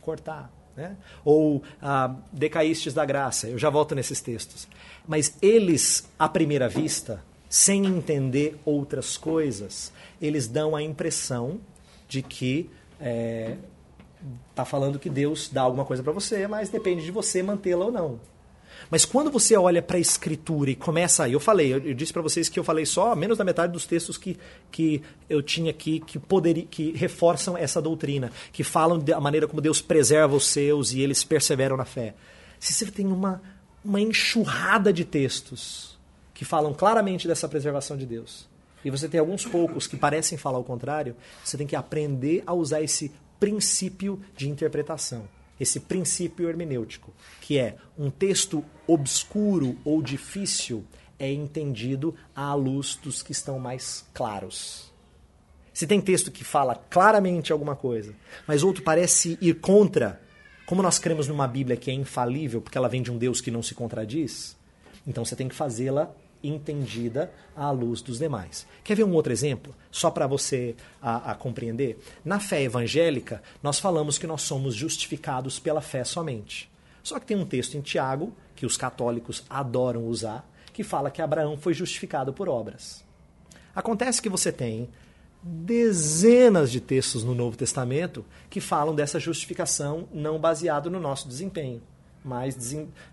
cortar. Né? Ou ah, decaístes da graça, eu já volto nesses textos. Mas eles, à primeira vista, sem entender outras coisas, eles dão a impressão de que é, tá falando que Deus dá alguma coisa para você, mas depende de você mantê-la ou não. Mas quando você olha para a escritura e começa, eu falei, eu, eu disse para vocês que eu falei só menos da metade dos textos que, que eu tinha aqui que poderia, que reforçam essa doutrina, que falam da maneira como Deus preserva os seus e eles perseveram na fé. Se você tem uma uma enxurrada de textos que falam claramente dessa preservação de Deus, e você tem alguns poucos que parecem falar o contrário, você tem que aprender a usar esse princípio de interpretação, esse princípio hermenêutico, que é um texto obscuro ou difícil é entendido à luz dos que estão mais claros. Se tem texto que fala claramente alguma coisa, mas outro parece ir contra, como nós cremos numa Bíblia que é infalível, porque ela vem de um Deus que não se contradiz, então você tem que fazê-la entendida à luz dos demais. Quer ver um outro exemplo? Só para você a, a, compreender? Na fé evangélica, nós falamos que nós somos justificados pela fé somente. Só que tem um texto em Tiago, que os católicos adoram usar, que fala que Abraão foi justificado por obras. Acontece que você tem dezenas de textos no Novo Testamento que falam dessa justificação não baseado no nosso desempenho mais,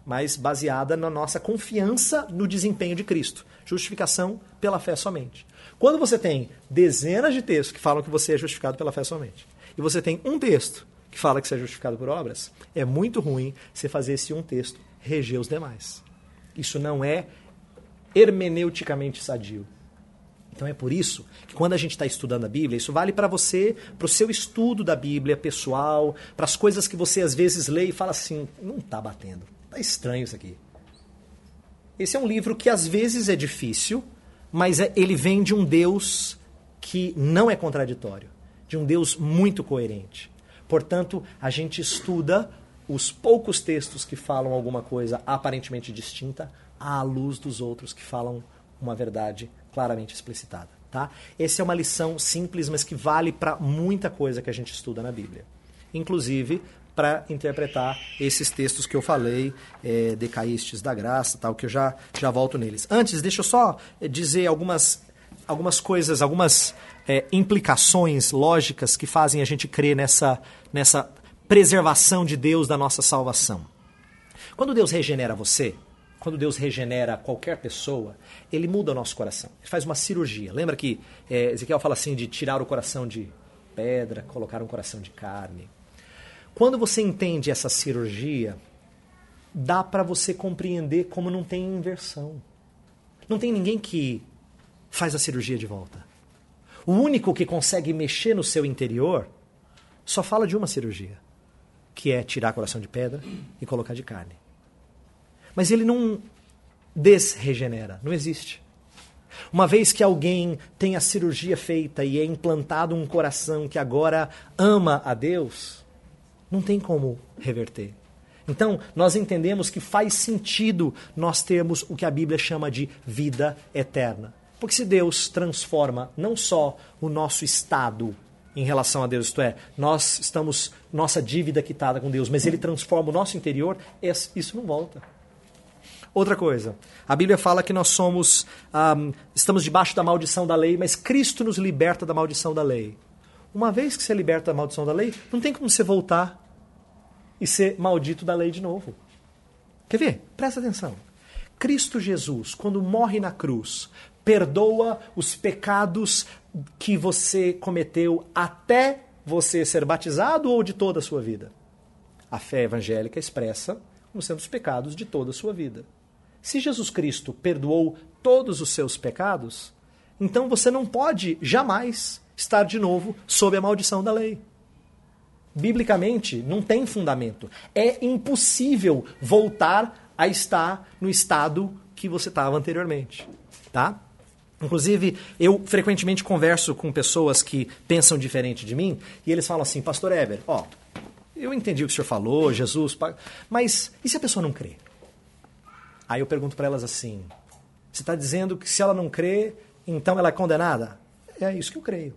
mais baseada na nossa confiança no desempenho de Cristo. Justificação pela fé somente. Quando você tem dezenas de textos que falam que você é justificado pela fé somente, e você tem um texto que fala que você é justificado por obras, é muito ruim você fazer esse um texto reger os demais. Isso não é hermeneuticamente sadio. Então é por isso que quando a gente está estudando a Bíblia, isso vale para você, para o seu estudo da Bíblia pessoal, para as coisas que você às vezes lê e fala assim: não está batendo, está estranho isso aqui. Esse é um livro que às vezes é difícil, mas é, ele vem de um Deus que não é contraditório, de um Deus muito coerente. Portanto, a gente estuda os poucos textos que falam alguma coisa aparentemente distinta à luz dos outros que falam uma verdade claramente explicitada. Tá? Essa é uma lição simples, mas que vale para muita coisa que a gente estuda na Bíblia. Inclusive para interpretar esses textos que eu falei, é, decaístes da graça, tal, que eu já, já volto neles. Antes, deixa eu só dizer algumas, algumas coisas, algumas é, implicações lógicas que fazem a gente crer nessa, nessa preservação de Deus da nossa salvação. Quando Deus regenera você, quando Deus regenera qualquer pessoa, ele muda o nosso coração. Ele faz uma cirurgia. Lembra que é, Ezequiel fala assim de tirar o coração de pedra, colocar um coração de carne. Quando você entende essa cirurgia, dá para você compreender como não tem inversão. Não tem ninguém que faz a cirurgia de volta. O único que consegue mexer no seu interior só fala de uma cirurgia, que é tirar coração de pedra e colocar de carne. Mas ele não desregenera, não existe. Uma vez que alguém tem a cirurgia feita e é implantado um coração que agora ama a Deus, não tem como reverter. Então, nós entendemos que faz sentido nós termos o que a Bíblia chama de vida eterna. Porque se Deus transforma não só o nosso estado em relação a Deus, isto é, nós estamos, nossa dívida quitada com Deus, mas Ele transforma o nosso interior, isso não volta. Outra coisa, a Bíblia fala que nós somos, ahm, estamos debaixo da maldição da lei, mas Cristo nos liberta da maldição da lei. Uma vez que você é liberta da maldição da lei, não tem como você voltar e ser maldito da lei de novo. Quer ver? Presta atenção. Cristo Jesus, quando morre na cruz, perdoa os pecados que você cometeu até você ser batizado ou de toda a sua vida. A fé evangélica expressa como sendo os pecados de toda a sua vida. Se Jesus Cristo perdoou todos os seus pecados, então você não pode jamais estar de novo sob a maldição da lei. Biblicamente, não tem fundamento. É impossível voltar a estar no estado que você estava anteriormente, tá? Inclusive, eu frequentemente converso com pessoas que pensam diferente de mim e eles falam assim, Pastor Eber, ó, eu entendi o que o senhor falou, Jesus, mas e se a pessoa não crê? Aí eu pergunto para elas assim: você está dizendo que se ela não crê, então ela é condenada? É isso que eu creio.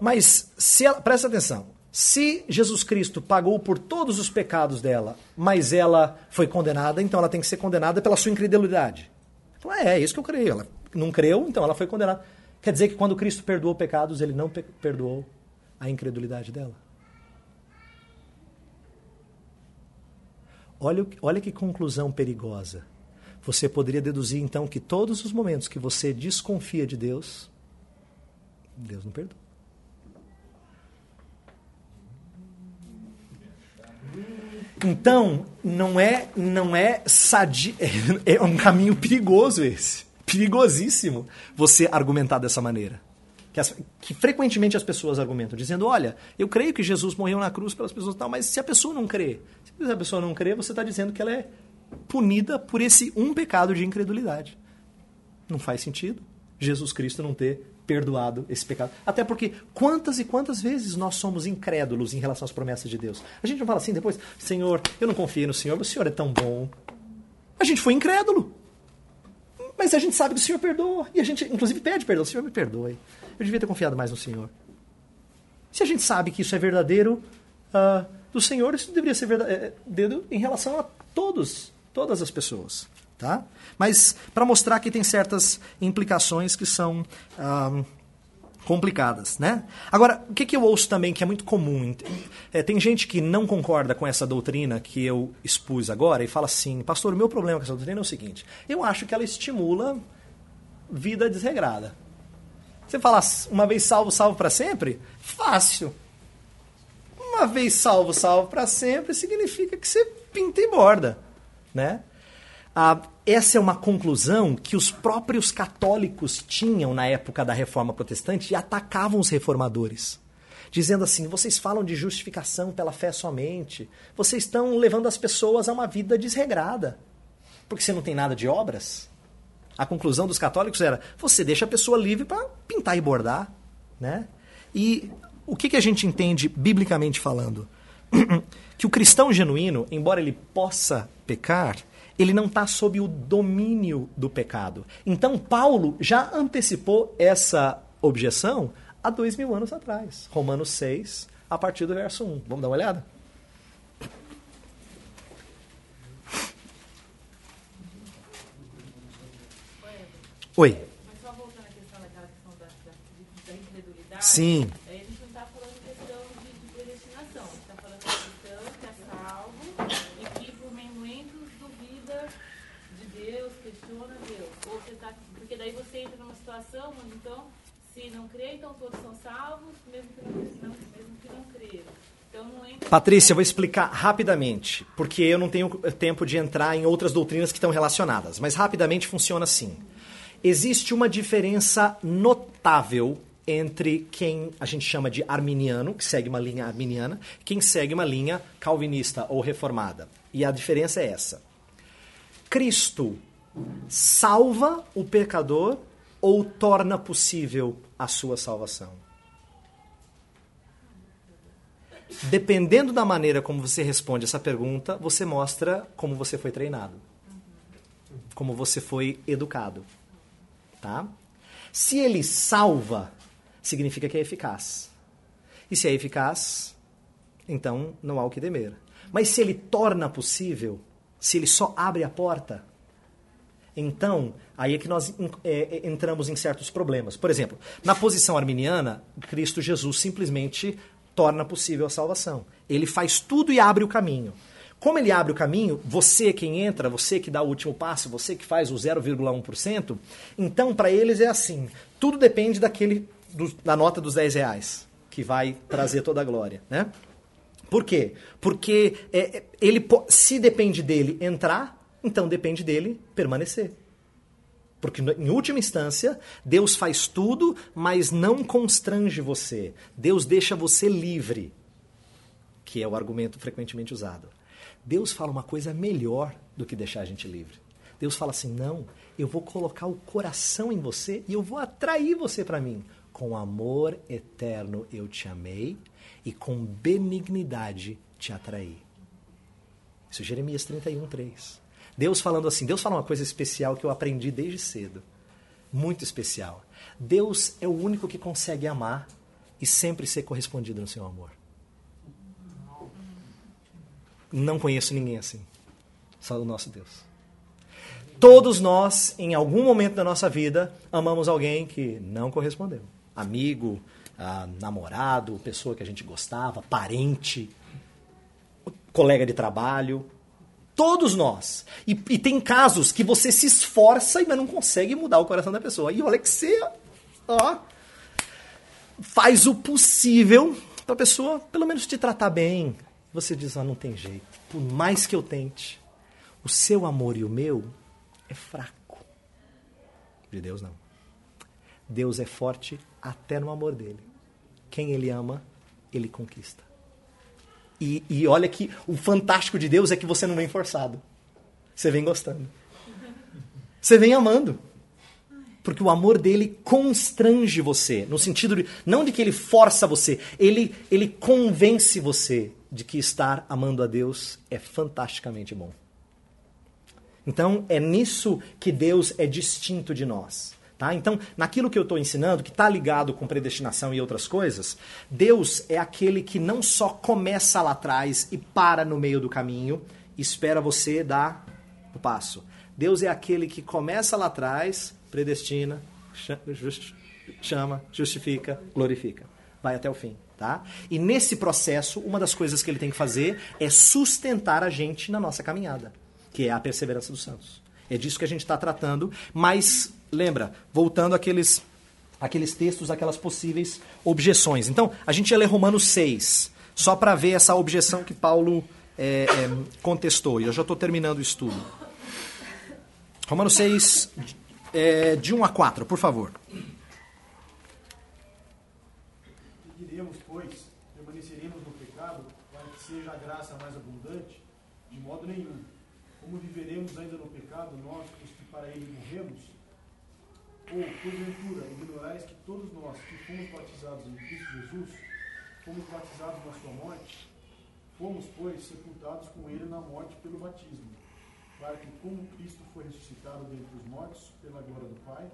Mas se ela, presta atenção, se Jesus Cristo pagou por todos os pecados dela, mas ela foi condenada, então ela tem que ser condenada pela sua incredulidade. Fala, É, é isso que eu creio. Ela não creu, então ela foi condenada. Quer dizer que quando Cristo perdoou pecados, ele não pe- perdoou a incredulidade dela. Olha, olha que conclusão perigosa. Você poderia deduzir então que todos os momentos que você desconfia de Deus, Deus não perdoa. Então, não é, não é sadi... é um caminho perigoso esse. Perigosíssimo você argumentar dessa maneira. Que, as- que frequentemente as pessoas argumentam, dizendo: olha, eu creio que Jesus morreu na cruz pelas pessoas tal, mas se a pessoa não crê, se a pessoa não crê, você está dizendo que ela é punida por esse um pecado de incredulidade. Não faz sentido Jesus Cristo não ter perdoado esse pecado. Até porque quantas e quantas vezes nós somos incrédulos em relação às promessas de Deus? A gente não fala assim depois, Senhor, eu não confio no Senhor, mas o Senhor é tão bom. A gente foi incrédulo. Mas a gente sabe que o Senhor perdoa. E a gente, inclusive, pede perdão. Senhor, me perdoe. Eu devia ter confiado mais no Senhor. Se a gente sabe que isso é verdadeiro ah, do Senhor, isso deveria ser verdadeiro em relação a todos, todas as pessoas. Tá? Mas para mostrar que tem certas implicações que são ah, complicadas, né? Agora, o que, que eu ouço também que é muito comum? É, tem gente que não concorda com essa doutrina que eu expus agora e fala assim, pastor, o meu problema com essa doutrina é o seguinte, eu acho que ela estimula vida desregrada. Você fala uma vez salvo, salvo para sempre? Fácil. Uma vez salvo, salvo para sempre significa que você pinta e borda, né? Ah, essa é uma conclusão que os próprios católicos tinham na época da Reforma Protestante e atacavam os reformadores. Dizendo assim: vocês falam de justificação pela fé somente, vocês estão levando as pessoas a uma vida desregrada, porque você não tem nada de obras. A conclusão dos católicos era: você deixa a pessoa livre para pintar e bordar. Né? E o que, que a gente entende biblicamente falando? Que o cristão genuíno, embora ele possa pecar, ele não está sob o domínio do pecado. Então, Paulo já antecipou essa objeção há dois mil anos atrás. Romanos 6, a partir do verso 1. Vamos dar uma olhada? Oi.
Mas só voltando à questão daquela questão da, da, da incredulidade.
Sim.
Aí a gente não está falando questão de, de predestinação. A gente está falando da questão que é salvo e que por momentos duvida de Deus, questiona Deus. Ou você tá, porque daí você entra numa situação onde então, se não crê, então todos são salvos, mesmo que não, mesmo que não creram. Então.
Patrícia, eu vou explicar rapidamente, porque eu não tenho tempo de entrar em outras doutrinas que estão relacionadas, mas rapidamente funciona assim. Existe uma diferença notável entre quem a gente chama de arminiano, que segue uma linha arminiana, quem segue uma linha calvinista ou reformada. E a diferença é essa. Cristo salva o pecador ou torna possível a sua salvação? Dependendo da maneira como você responde essa pergunta, você mostra como você foi treinado. Como você foi educado. Tá? Se ele salva, significa que é eficaz. E se é eficaz, então não há o que temer. Mas se ele torna possível, se ele só abre a porta, então aí é que nós é, é, entramos em certos problemas. Por exemplo, na posição arminiana, Cristo Jesus simplesmente torna possível a salvação. Ele faz tudo e abre o caminho. Como ele abre o caminho, você quem entra, você que dá o último passo, você que faz o 0,1%, então para eles é assim: tudo depende daquele do, da nota dos 10 reais, que vai trazer toda a glória. Né? Por quê? Porque é, é ele, se depende dele entrar, então depende dele permanecer. Porque, em última instância, Deus faz tudo, mas não constrange você. Deus deixa você livre, que é o argumento frequentemente usado. Deus fala uma coisa melhor do que deixar a gente livre. Deus fala assim: não, eu vou colocar o coração em você e eu vou atrair você para mim. Com amor eterno eu te amei e com benignidade te atraí. Isso é Jeremias 31, 3. Deus falando assim, Deus fala uma coisa especial que eu aprendi desde cedo. Muito especial. Deus é o único que consegue amar e sempre ser correspondido no seu amor. Não conheço ninguém assim. Só o nosso Deus. Todos nós, em algum momento da nossa vida, amamos alguém que não correspondeu. Amigo, namorado, pessoa que a gente gostava, parente, colega de trabalho. Todos nós. E, e, tem casos que você se esforça e não consegue mudar o coração da pessoa. E olha que ó, faz o possível para a pessoa, pelo menos, te tratar bem, você diz: ah, não tem jeito. Por mais que eu tente, o seu amor e o meu é fraco. De Deus, não. Deus é forte até no amor dele. Quem ele ama, ele conquista. E, e olha que o fantástico de Deus é que você não vem forçado. Você vem gostando. Você vem amando. Porque o amor dele constrange você, no sentido de não de que ele força você, ele ele convence você de que estar amando a Deus é fantasticamente bom. Então, é nisso que Deus é distinto de nós. Tá? Então, naquilo que eu estou ensinando, que está ligado com predestinação e outras coisas, Deus é aquele que não só começa lá atrás e para no meio do caminho, espera você dar o passo. Deus é aquele que começa lá atrás, predestina, chama, justifica, glorifica. Vai até o fim. Tá? E nesse processo, uma das coisas que ele tem que fazer é sustentar a gente na nossa caminhada, que é a perseverança dos santos. É disso que a gente está tratando, mas lembra, voltando àqueles, àqueles textos, aquelas possíveis objeções. Então, a gente ia ler Romanos 6, só para ver essa objeção que Paulo é, é, contestou. E eu já estou terminando o estudo. Romanos 6, é, de 1 a 4, por favor.
Como viveremos ainda no pecado, nós, os que para ele morremos? Ou, porventura, ignorais que todos nós que fomos batizados em Cristo Jesus, fomos batizados na sua morte? Fomos, pois, sepultados com ele na morte pelo batismo, para que, como Cristo foi ressuscitado dentre os mortos pela glória do Pai,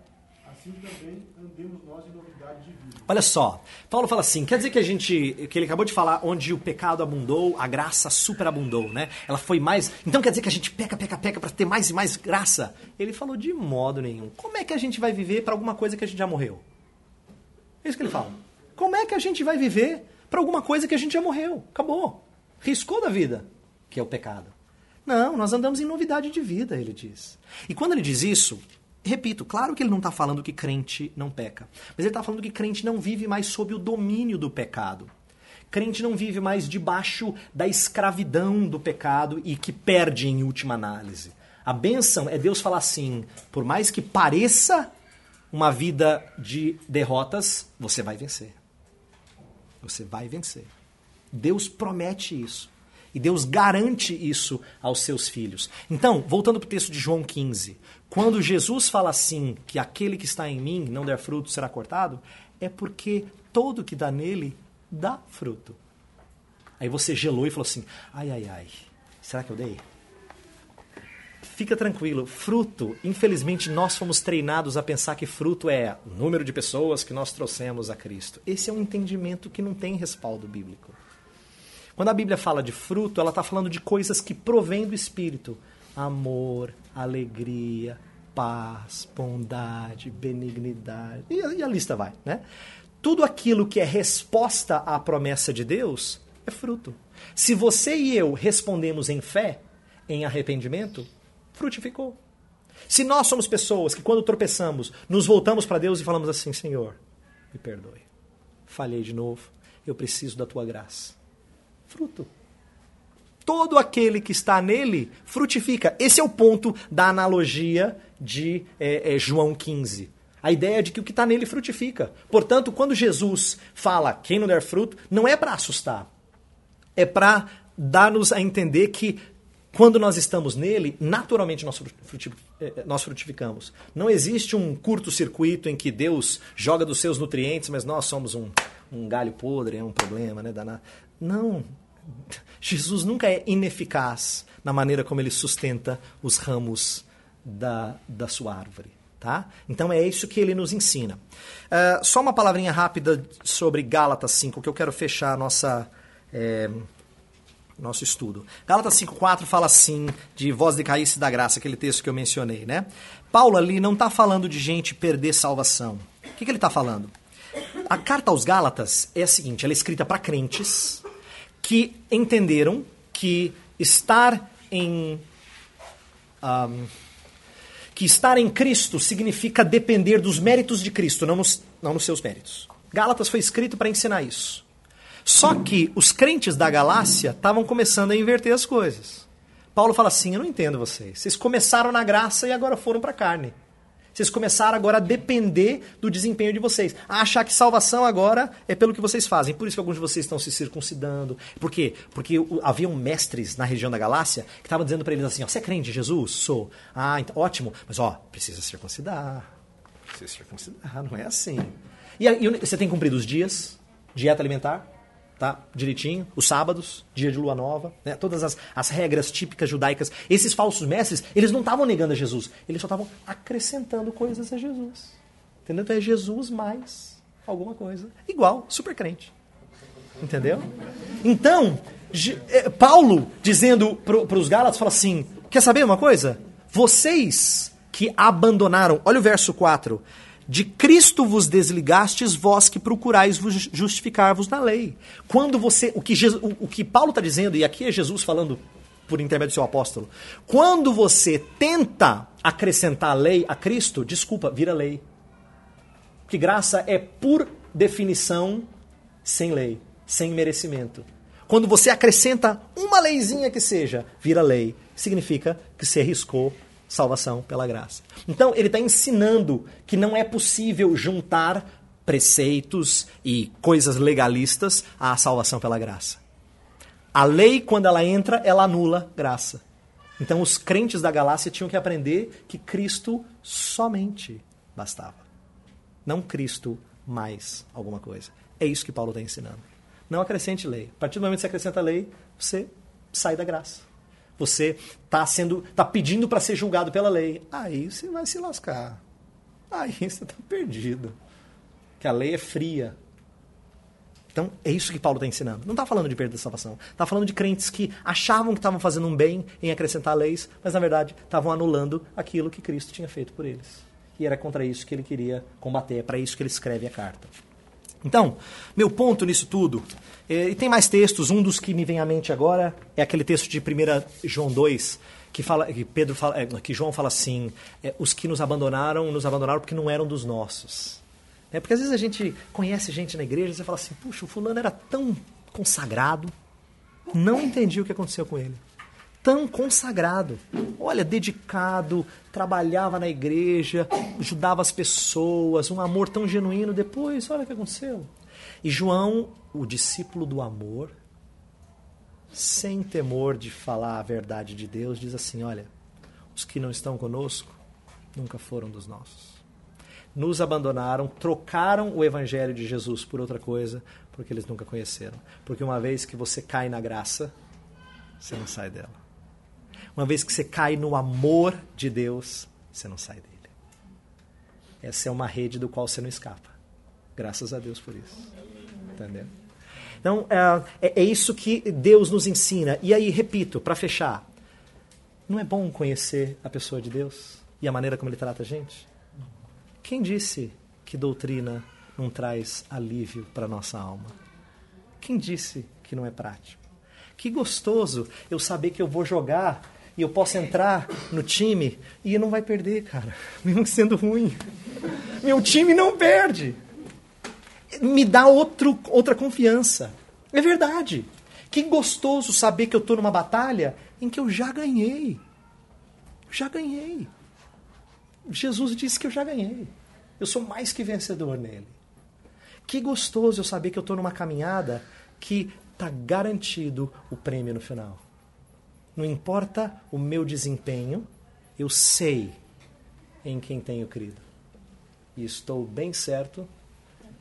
assim também andemos nós em novidade de vida.
Olha só, Paulo fala assim, quer dizer que a gente, que ele acabou de falar, onde o pecado abundou, a graça superabundou, né? Ela foi mais, então quer dizer que a gente peca, peca, peca para ter mais e mais graça? Ele falou de modo nenhum. Como é que a gente vai viver para alguma coisa que a gente já morreu? É isso que ele fala. Como é que a gente vai viver para alguma coisa que a gente já morreu? Acabou. Riscou da vida, que é o pecado. Não, nós andamos em novidade de vida, ele diz. E quando ele diz isso, Repito, claro que ele não está falando que crente não peca, mas ele está falando que crente não vive mais sob o domínio do pecado. Crente não vive mais debaixo da escravidão do pecado e que perde em última análise. A bênção é Deus falar assim: por mais que pareça uma vida de derrotas, você vai vencer. Você vai vencer. Deus promete isso. E Deus garante isso aos seus filhos. Então, voltando para o texto de João 15. Quando Jesus fala assim, que aquele que está em mim não der fruto será cortado, é porque todo que dá nele dá fruto. Aí você gelou e falou assim: ai, ai, ai, será que eu dei? Fica tranquilo, fruto, infelizmente nós fomos treinados a pensar que fruto é o número de pessoas que nós trouxemos a Cristo. Esse é um entendimento que não tem respaldo bíblico. Quando a Bíblia fala de fruto, ela está falando de coisas que provêm do Espírito amor, alegria, paz, bondade, benignidade. E, a- e a lista vai, né? Tudo aquilo que é resposta à promessa de Deus é fruto. Se você e eu respondemos em fé, em arrependimento, frutificou. Se nós somos pessoas que, quando tropeçamos, nos voltamos para Deus e falamos assim: Senhor, me perdoe, falhei de novo, eu preciso da tua graça. Fruto. Todo aquele que está nele frutifica. Esse é o ponto da analogia de eh, eh, João 15. A ideia de que o que está nele frutifica. Portanto, quando Jesus fala quem não der fruto, não é para assustar. É para dar-nos a entender que quando nós estamos nele, naturalmente nós, eh, nós frutificamos. Não existe um curto-circuito em que Deus joga dos seus nutrientes, mas nós somos um, um galho podre, é um problema, né? Não. Jesus nunca é ineficaz na maneira como ele sustenta os ramos da, da sua árvore. Tá? Então é isso que ele nos ensina. Ah, só uma palavrinha rápida sobre Gálatas 5, que eu quero fechar nossa. eh, nosso estudo. Gálatas 5.4 fala assim, de voz de caísse da graça, aquele texto que eu mencionei, né? Paulo ali não está falando de gente perder salvação. O que, que ele está falando? A carta aos Gálatas é a seguinte, ela é escrita para crentes que entenderam que estar em... ahm, que estar em Cristo significa depender dos méritos de Cristo, não nos, não nos seus méritos. Gálatas foi escrito para ensinar isso. Só que os crentes da Galácia estavam começando a inverter as coisas. Paulo fala assim: Eu não entendo vocês. Vocês começaram na graça e agora foram para a carne. Vocês começaram agora a depender do desempenho de vocês. A achar que salvação agora é pelo que vocês fazem. Por isso que alguns de vocês estão se circuncidando. Por quê? Porque haviam mestres na região da Galácia que estavam dizendo para eles assim: Você é crente em Jesus? Sou. Ah, então, ótimo. Mas ó, precisa circuncidar. Precisa circuncidar. Não é assim. E, aí, você tem cumprido os dias, dieta alimentar, tá? Direitinho, os sábados, dia de lua nova, né? Todas as, as regras típicas judaicas. Esses falsos mestres, eles não estavam negando a Jesus, eles só estavam acrescentando coisas a Jesus. Entendeu? Então é Jesus mais alguma coisa. Igual, super crente. Entendeu? Então, eh, Paulo, dizendo para os Gálatas, fala assim: quer saber uma coisa? Vocês que abandonaram, olha o verso 4. De Cristo vos desligastes, vós que procurais vos justificar-vos na lei. Quando você. O que, Jesus- o, o que Paulo está dizendo, e aqui é Jesus falando por intermédio do seu apóstolo. Quando você tenta acrescentar a lei a Cristo, desculpa, vira lei. Que graça é, por definição, sem lei, sem merecimento. Quando você acrescenta uma leizinha que seja, vira lei. Significa que se arriscou salvação pela graça. Então, ele está ensinando que não é possível juntar preceitos e coisas legalistas à salvação pela graça. A lei, quando ela entra, ela anula graça. Então, os crentes da Galácia tinham que aprender que Cristo somente bastava. Não Cristo mais alguma coisa. É isso que Paulo está ensinando. Não acrescente lei. A partir do momento que você acrescenta lei, você sai da graça. Você está sendo, tá pedindo para ser julgado pela lei. Aí você vai se lascar. Aí você está perdido. Que a lei é fria. Então, é isso que Paulo está ensinando. Não está falando de perda da salvação. Está falando de crentes que achavam que estavam fazendo um bem em acrescentar leis, mas na verdade estavam anulando aquilo que Cristo tinha feito por eles. E era contra isso que ele queria combater. É para isso que ele escreve a carta. Então, meu ponto nisso tudo, é, e tem mais textos, um dos que me vem à mente agora é aquele texto de 1 João 2, que fala, que Pedro fala, é, que João fala assim, é, os que nos abandonaram, nos abandonaram porque não eram dos nossos. É, porque às vezes a gente conhece gente na igreja e você fala assim, puxa, o fulano era tão consagrado, não entendi o que aconteceu com ele. Tão consagrado, olha, dedicado, trabalhava na igreja, ajudava as pessoas, um amor tão genuíno. Depois, olha o que aconteceu. E João, o discípulo do amor, sem temor de falar a verdade de Deus, diz assim: olha, os que não estão conosco nunca foram dos nossos. Nos abandonaram, trocaram o evangelho de Jesus por outra coisa, porque eles nunca conheceram. Porque uma vez que você cai na graça, você não sai dela. Uma vez que você cai no amor de Deus, você não sai dele. Essa é uma rede do qual você não escapa. Graças a Deus por isso. Entendeu? Então, é, é isso que Deus nos ensina. E aí, repito, para fechar, não é bom conhecer a pessoa de Deus? e a maneira como ele trata a gente? Quem disse que doutrina não traz alívio para nossa alma? Quem disse que não é prático? Que gostoso eu saber que eu vou jogar e eu posso entrar no time e não vai perder, cara, mesmo sendo ruim. Meu time não perde. Me dá outro, outra confiança. É verdade. Que gostoso saber que eu estou numa batalha em que eu já ganhei. Já ganhei. Jesus disse que eu já ganhei. Eu sou mais que vencedor nele. Que gostoso eu saber que eu estou numa caminhada que está garantido o prêmio no final. Não importa o meu desempenho, eu sei em quem tenho crido. E estou bem certo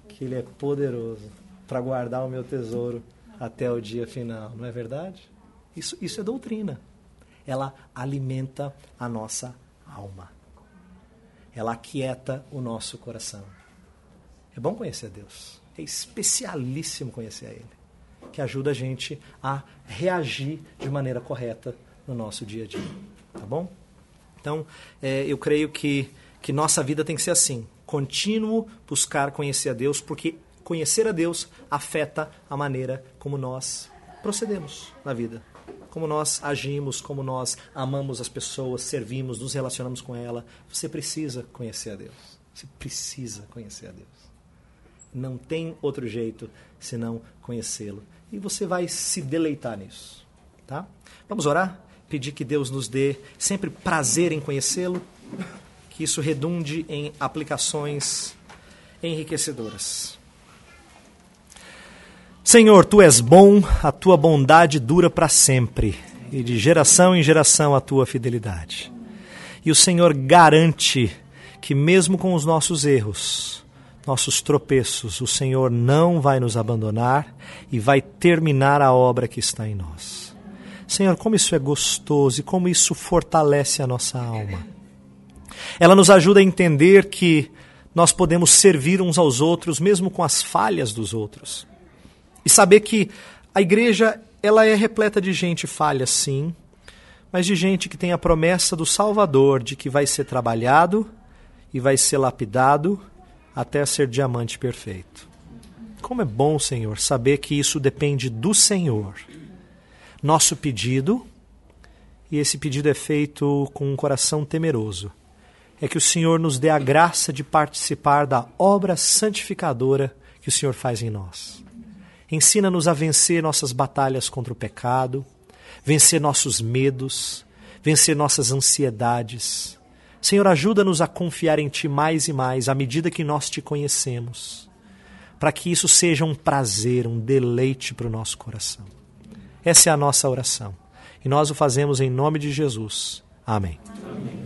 que Ele é poderoso para guardar o meu tesouro até o dia final, não é verdade? Isso, isso é doutrina. Ela alimenta a nossa alma. Ela aquieta o nosso coração. É bom conhecer a Deus. É especialíssimo conhecer a Ele. Que ajuda a gente a reagir de maneira correta no nosso dia a dia. Tá bom? Então, é, eu creio que, que nossa vida tem que ser assim. Contínuo buscar conhecer a Deus, porque conhecer a Deus afeta a maneira como nós procedemos na vida como nós agimos, como nós amamos as pessoas, servimos, nos relacionamos com ela. Você precisa conhecer a Deus. Você precisa conhecer a Deus. Não tem outro jeito senão conhecê-lo. E você vai se deleitar nisso. Tá? Vamos orar? Pedir que Deus nos dê sempre prazer em conhecê-lo, que isso redunde em aplicações enriquecedoras. Senhor, tu és bom, a tua bondade dura para sempre, e de geração em geração a tua fidelidade. E o Senhor garante que, mesmo com os nossos erros, nossos tropeços, o Senhor não vai nos abandonar e vai terminar a obra que está em nós. Senhor, como isso é gostoso e como isso fortalece a nossa alma. Ela nos ajuda a entender que nós podemos servir uns aos outros, mesmo com as falhas dos outros e saber que a igreja ela é repleta de gente falha, sim, mas de gente que tem a promessa do Salvador de que vai ser trabalhado e vai ser lapidado até ser diamante perfeito. Como é bom, Senhor, saber que isso depende do Senhor. Nosso pedido, e esse pedido é feito com um coração temeroso, é que o Senhor nos dê a graça de participar da obra santificadora que o Senhor faz em nós. Ensina-nos a vencer nossas batalhas contra o pecado, vencer nossos medos, vencer nossas ansiedades. Senhor, ajuda-nos a confiar em Ti mais e mais à medida que nós Te conhecemos, para que isso seja um prazer, um deleite para o nosso coração. Essa é a nossa oração e nós o fazemos em nome de Jesus. Amém. Amém.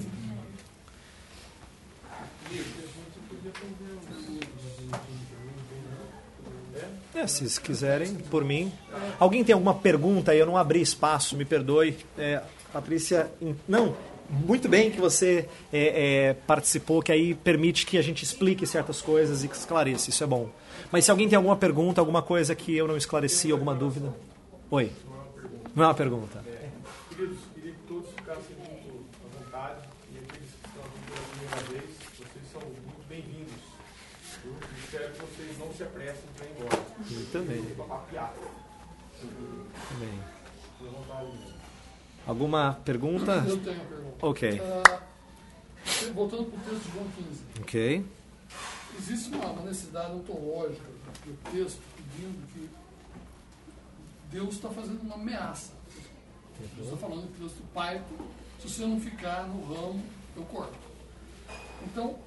É, se quiserem, por mim. Alguém tem alguma pergunta? Eu não abri espaço, me perdoe. É, Patrícia, não, muito bem que você é, é, participou, que aí permite que a gente explique certas coisas e que esclareça. Isso é bom. Mas se alguém tem alguma pergunta, alguma coisa que eu não esclareci, alguma dúvida? Oi. Não é uma pergunta.
Queridos, queria que todos ficassem muito à vontade e aqueles que estão aqui pela primeira vez, vocês são muito bem-vindos. Espero que vocês não se apressem para ir embora.
Eu também. Também. Alguma pergunta?
Eu tenho uma pergunta.
Ok.
Uh, voltando para o texto de João 15.
Ok.
Existe uma, uma necessidade ontológica do texto pedindo que Deus está fazendo uma ameaça. Deus está falando que Deus do pai, se você não ficar no ramo, eu corto. Então,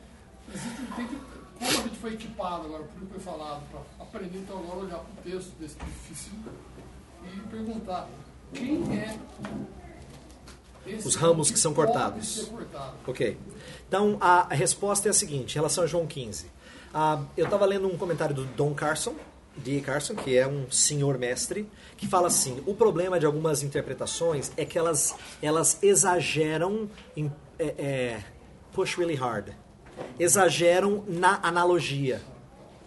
existe, tem que como a gente foi equipado agora, por que foi falado, para aprender então agora olhar para o texto desse difícil e perguntar quem é
os ramos que são cortados. Ok. Então a, resposta é a seguinte, em relação a João 15. Uh, eu estava lendo um comentário do Don Carson, D. Carson, que é um senhor mestre, que fala assim: o problema de algumas interpretações é que elas, elas exageram em é, é, push really hard exageram na analogia.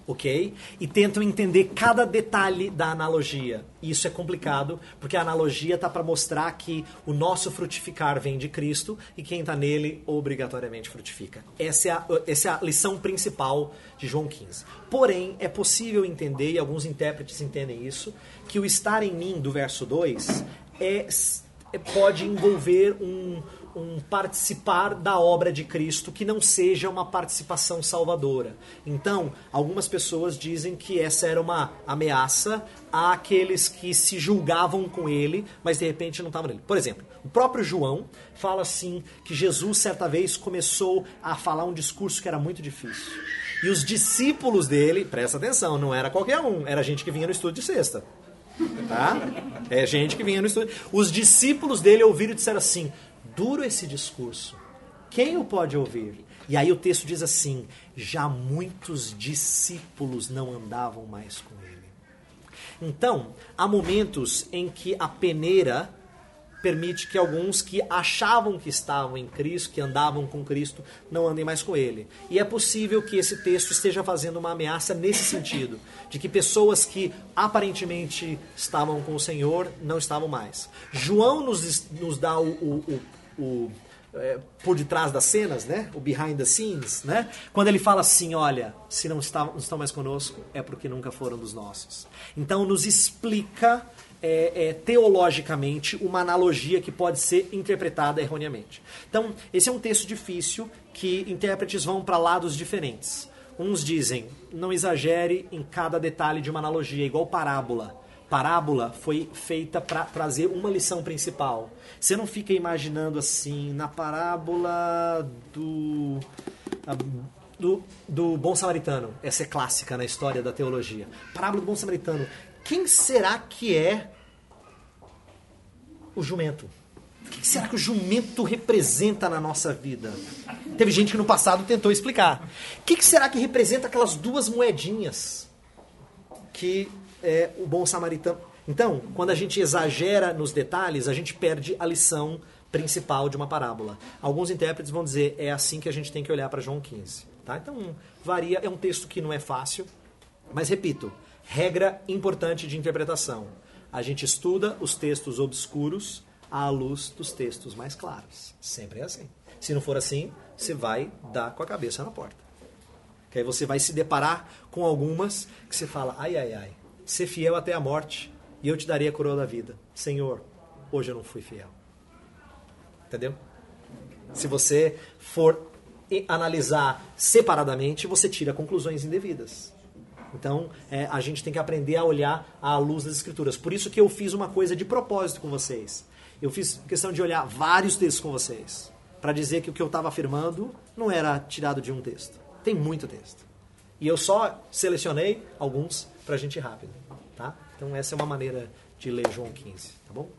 Ok? E tentam entender cada detalhe da analogia. Isso é complicado, porque a analogia está para mostrar que o nosso frutificar vem de Cristo e quem está nele obrigatoriamente frutifica. Essa é, a, essa é a lição principal de João 15. Porém, é possível entender, e alguns intérpretes entendem isso, que o estar em mim, do verso 2, é, é pode envolver um um participar da obra de Cristo que não seja uma participação salvadora. Então, algumas pessoas dizem que essa era uma ameaça àqueles que se julgavam com ele, mas de repente não estavam nele. Por exemplo, o próprio João fala assim que Jesus certa vez começou a falar um discurso que era muito difícil. E os discípulos dele, presta atenção, não era qualquer um, era gente que vinha no estudo de sexta. Tá? É gente que vinha no estudo. Os discípulos dele ouviram e disseram assim: duro esse discurso. Quem o pode ouvir? E aí o texto diz assim: já muitos discípulos não andavam mais com ele. Então, há momentos em que a peneira permite que alguns que achavam que estavam em Cristo, que andavam com Cristo, não andem mais com Ele. E é possível que esse texto esteja fazendo uma ameaça nesse sentido, de que pessoas que aparentemente estavam com o Senhor não estavam mais. João nos, nos dá o, o, o é, por detrás das cenas, né? O behind the scenes, né? Quando ele fala assim, olha, se não, está, não estão mais conosco, é porque nunca foram dos nossos. Então nos explica é, é, teologicamente uma analogia que pode ser interpretada erroneamente. Então esse é um texto difícil que intérpretes vão para lados diferentes. Uns dizem, não exagere em cada detalhe de uma analogia, igual parábola parábola foi feita para trazer uma lição principal. Você não fica imaginando assim, na parábola do, do, do bom samaritano. Essa é clássica na história da teologia. Parábola do bom samaritano. Quem será que é o jumento? O que será que o jumento representa na nossa vida? Teve gente que no passado tentou explicar. O que será que representa aquelas duas moedinhas que é, o bom samaritano. Então, quando a gente exagera nos detalhes, a gente perde a lição principal de uma parábola. Alguns intérpretes vão dizer é assim que a gente tem que olhar para João 15. Tá? Então, varia, é um texto que não é fácil, mas repito, regra importante de interpretação. A gente estuda os textos obscuros à luz dos textos mais claros. Sempre é assim. Se não for assim, você vai dar com a cabeça na porta. Que aí você vai se deparar com algumas que você fala, ai, ai, ai, ser fiel até a morte, e eu te darei a coroa da vida. Senhor, hoje eu não fui fiel. Entendeu? Se você for analisar separadamente, você tira conclusões indevidas. Então, é, a gente tem que aprender a olhar à luz das escrituras. Por isso que eu fiz uma coisa de propósito com vocês. Eu fiz questão de olhar vários textos com vocês, para dizer que o que eu estava afirmando não era tirado de um texto. Tem muito texto. E eu só selecionei alguns para a gente ir rápido. Tá? Então essa é uma maneira de ler João 15, tá bom?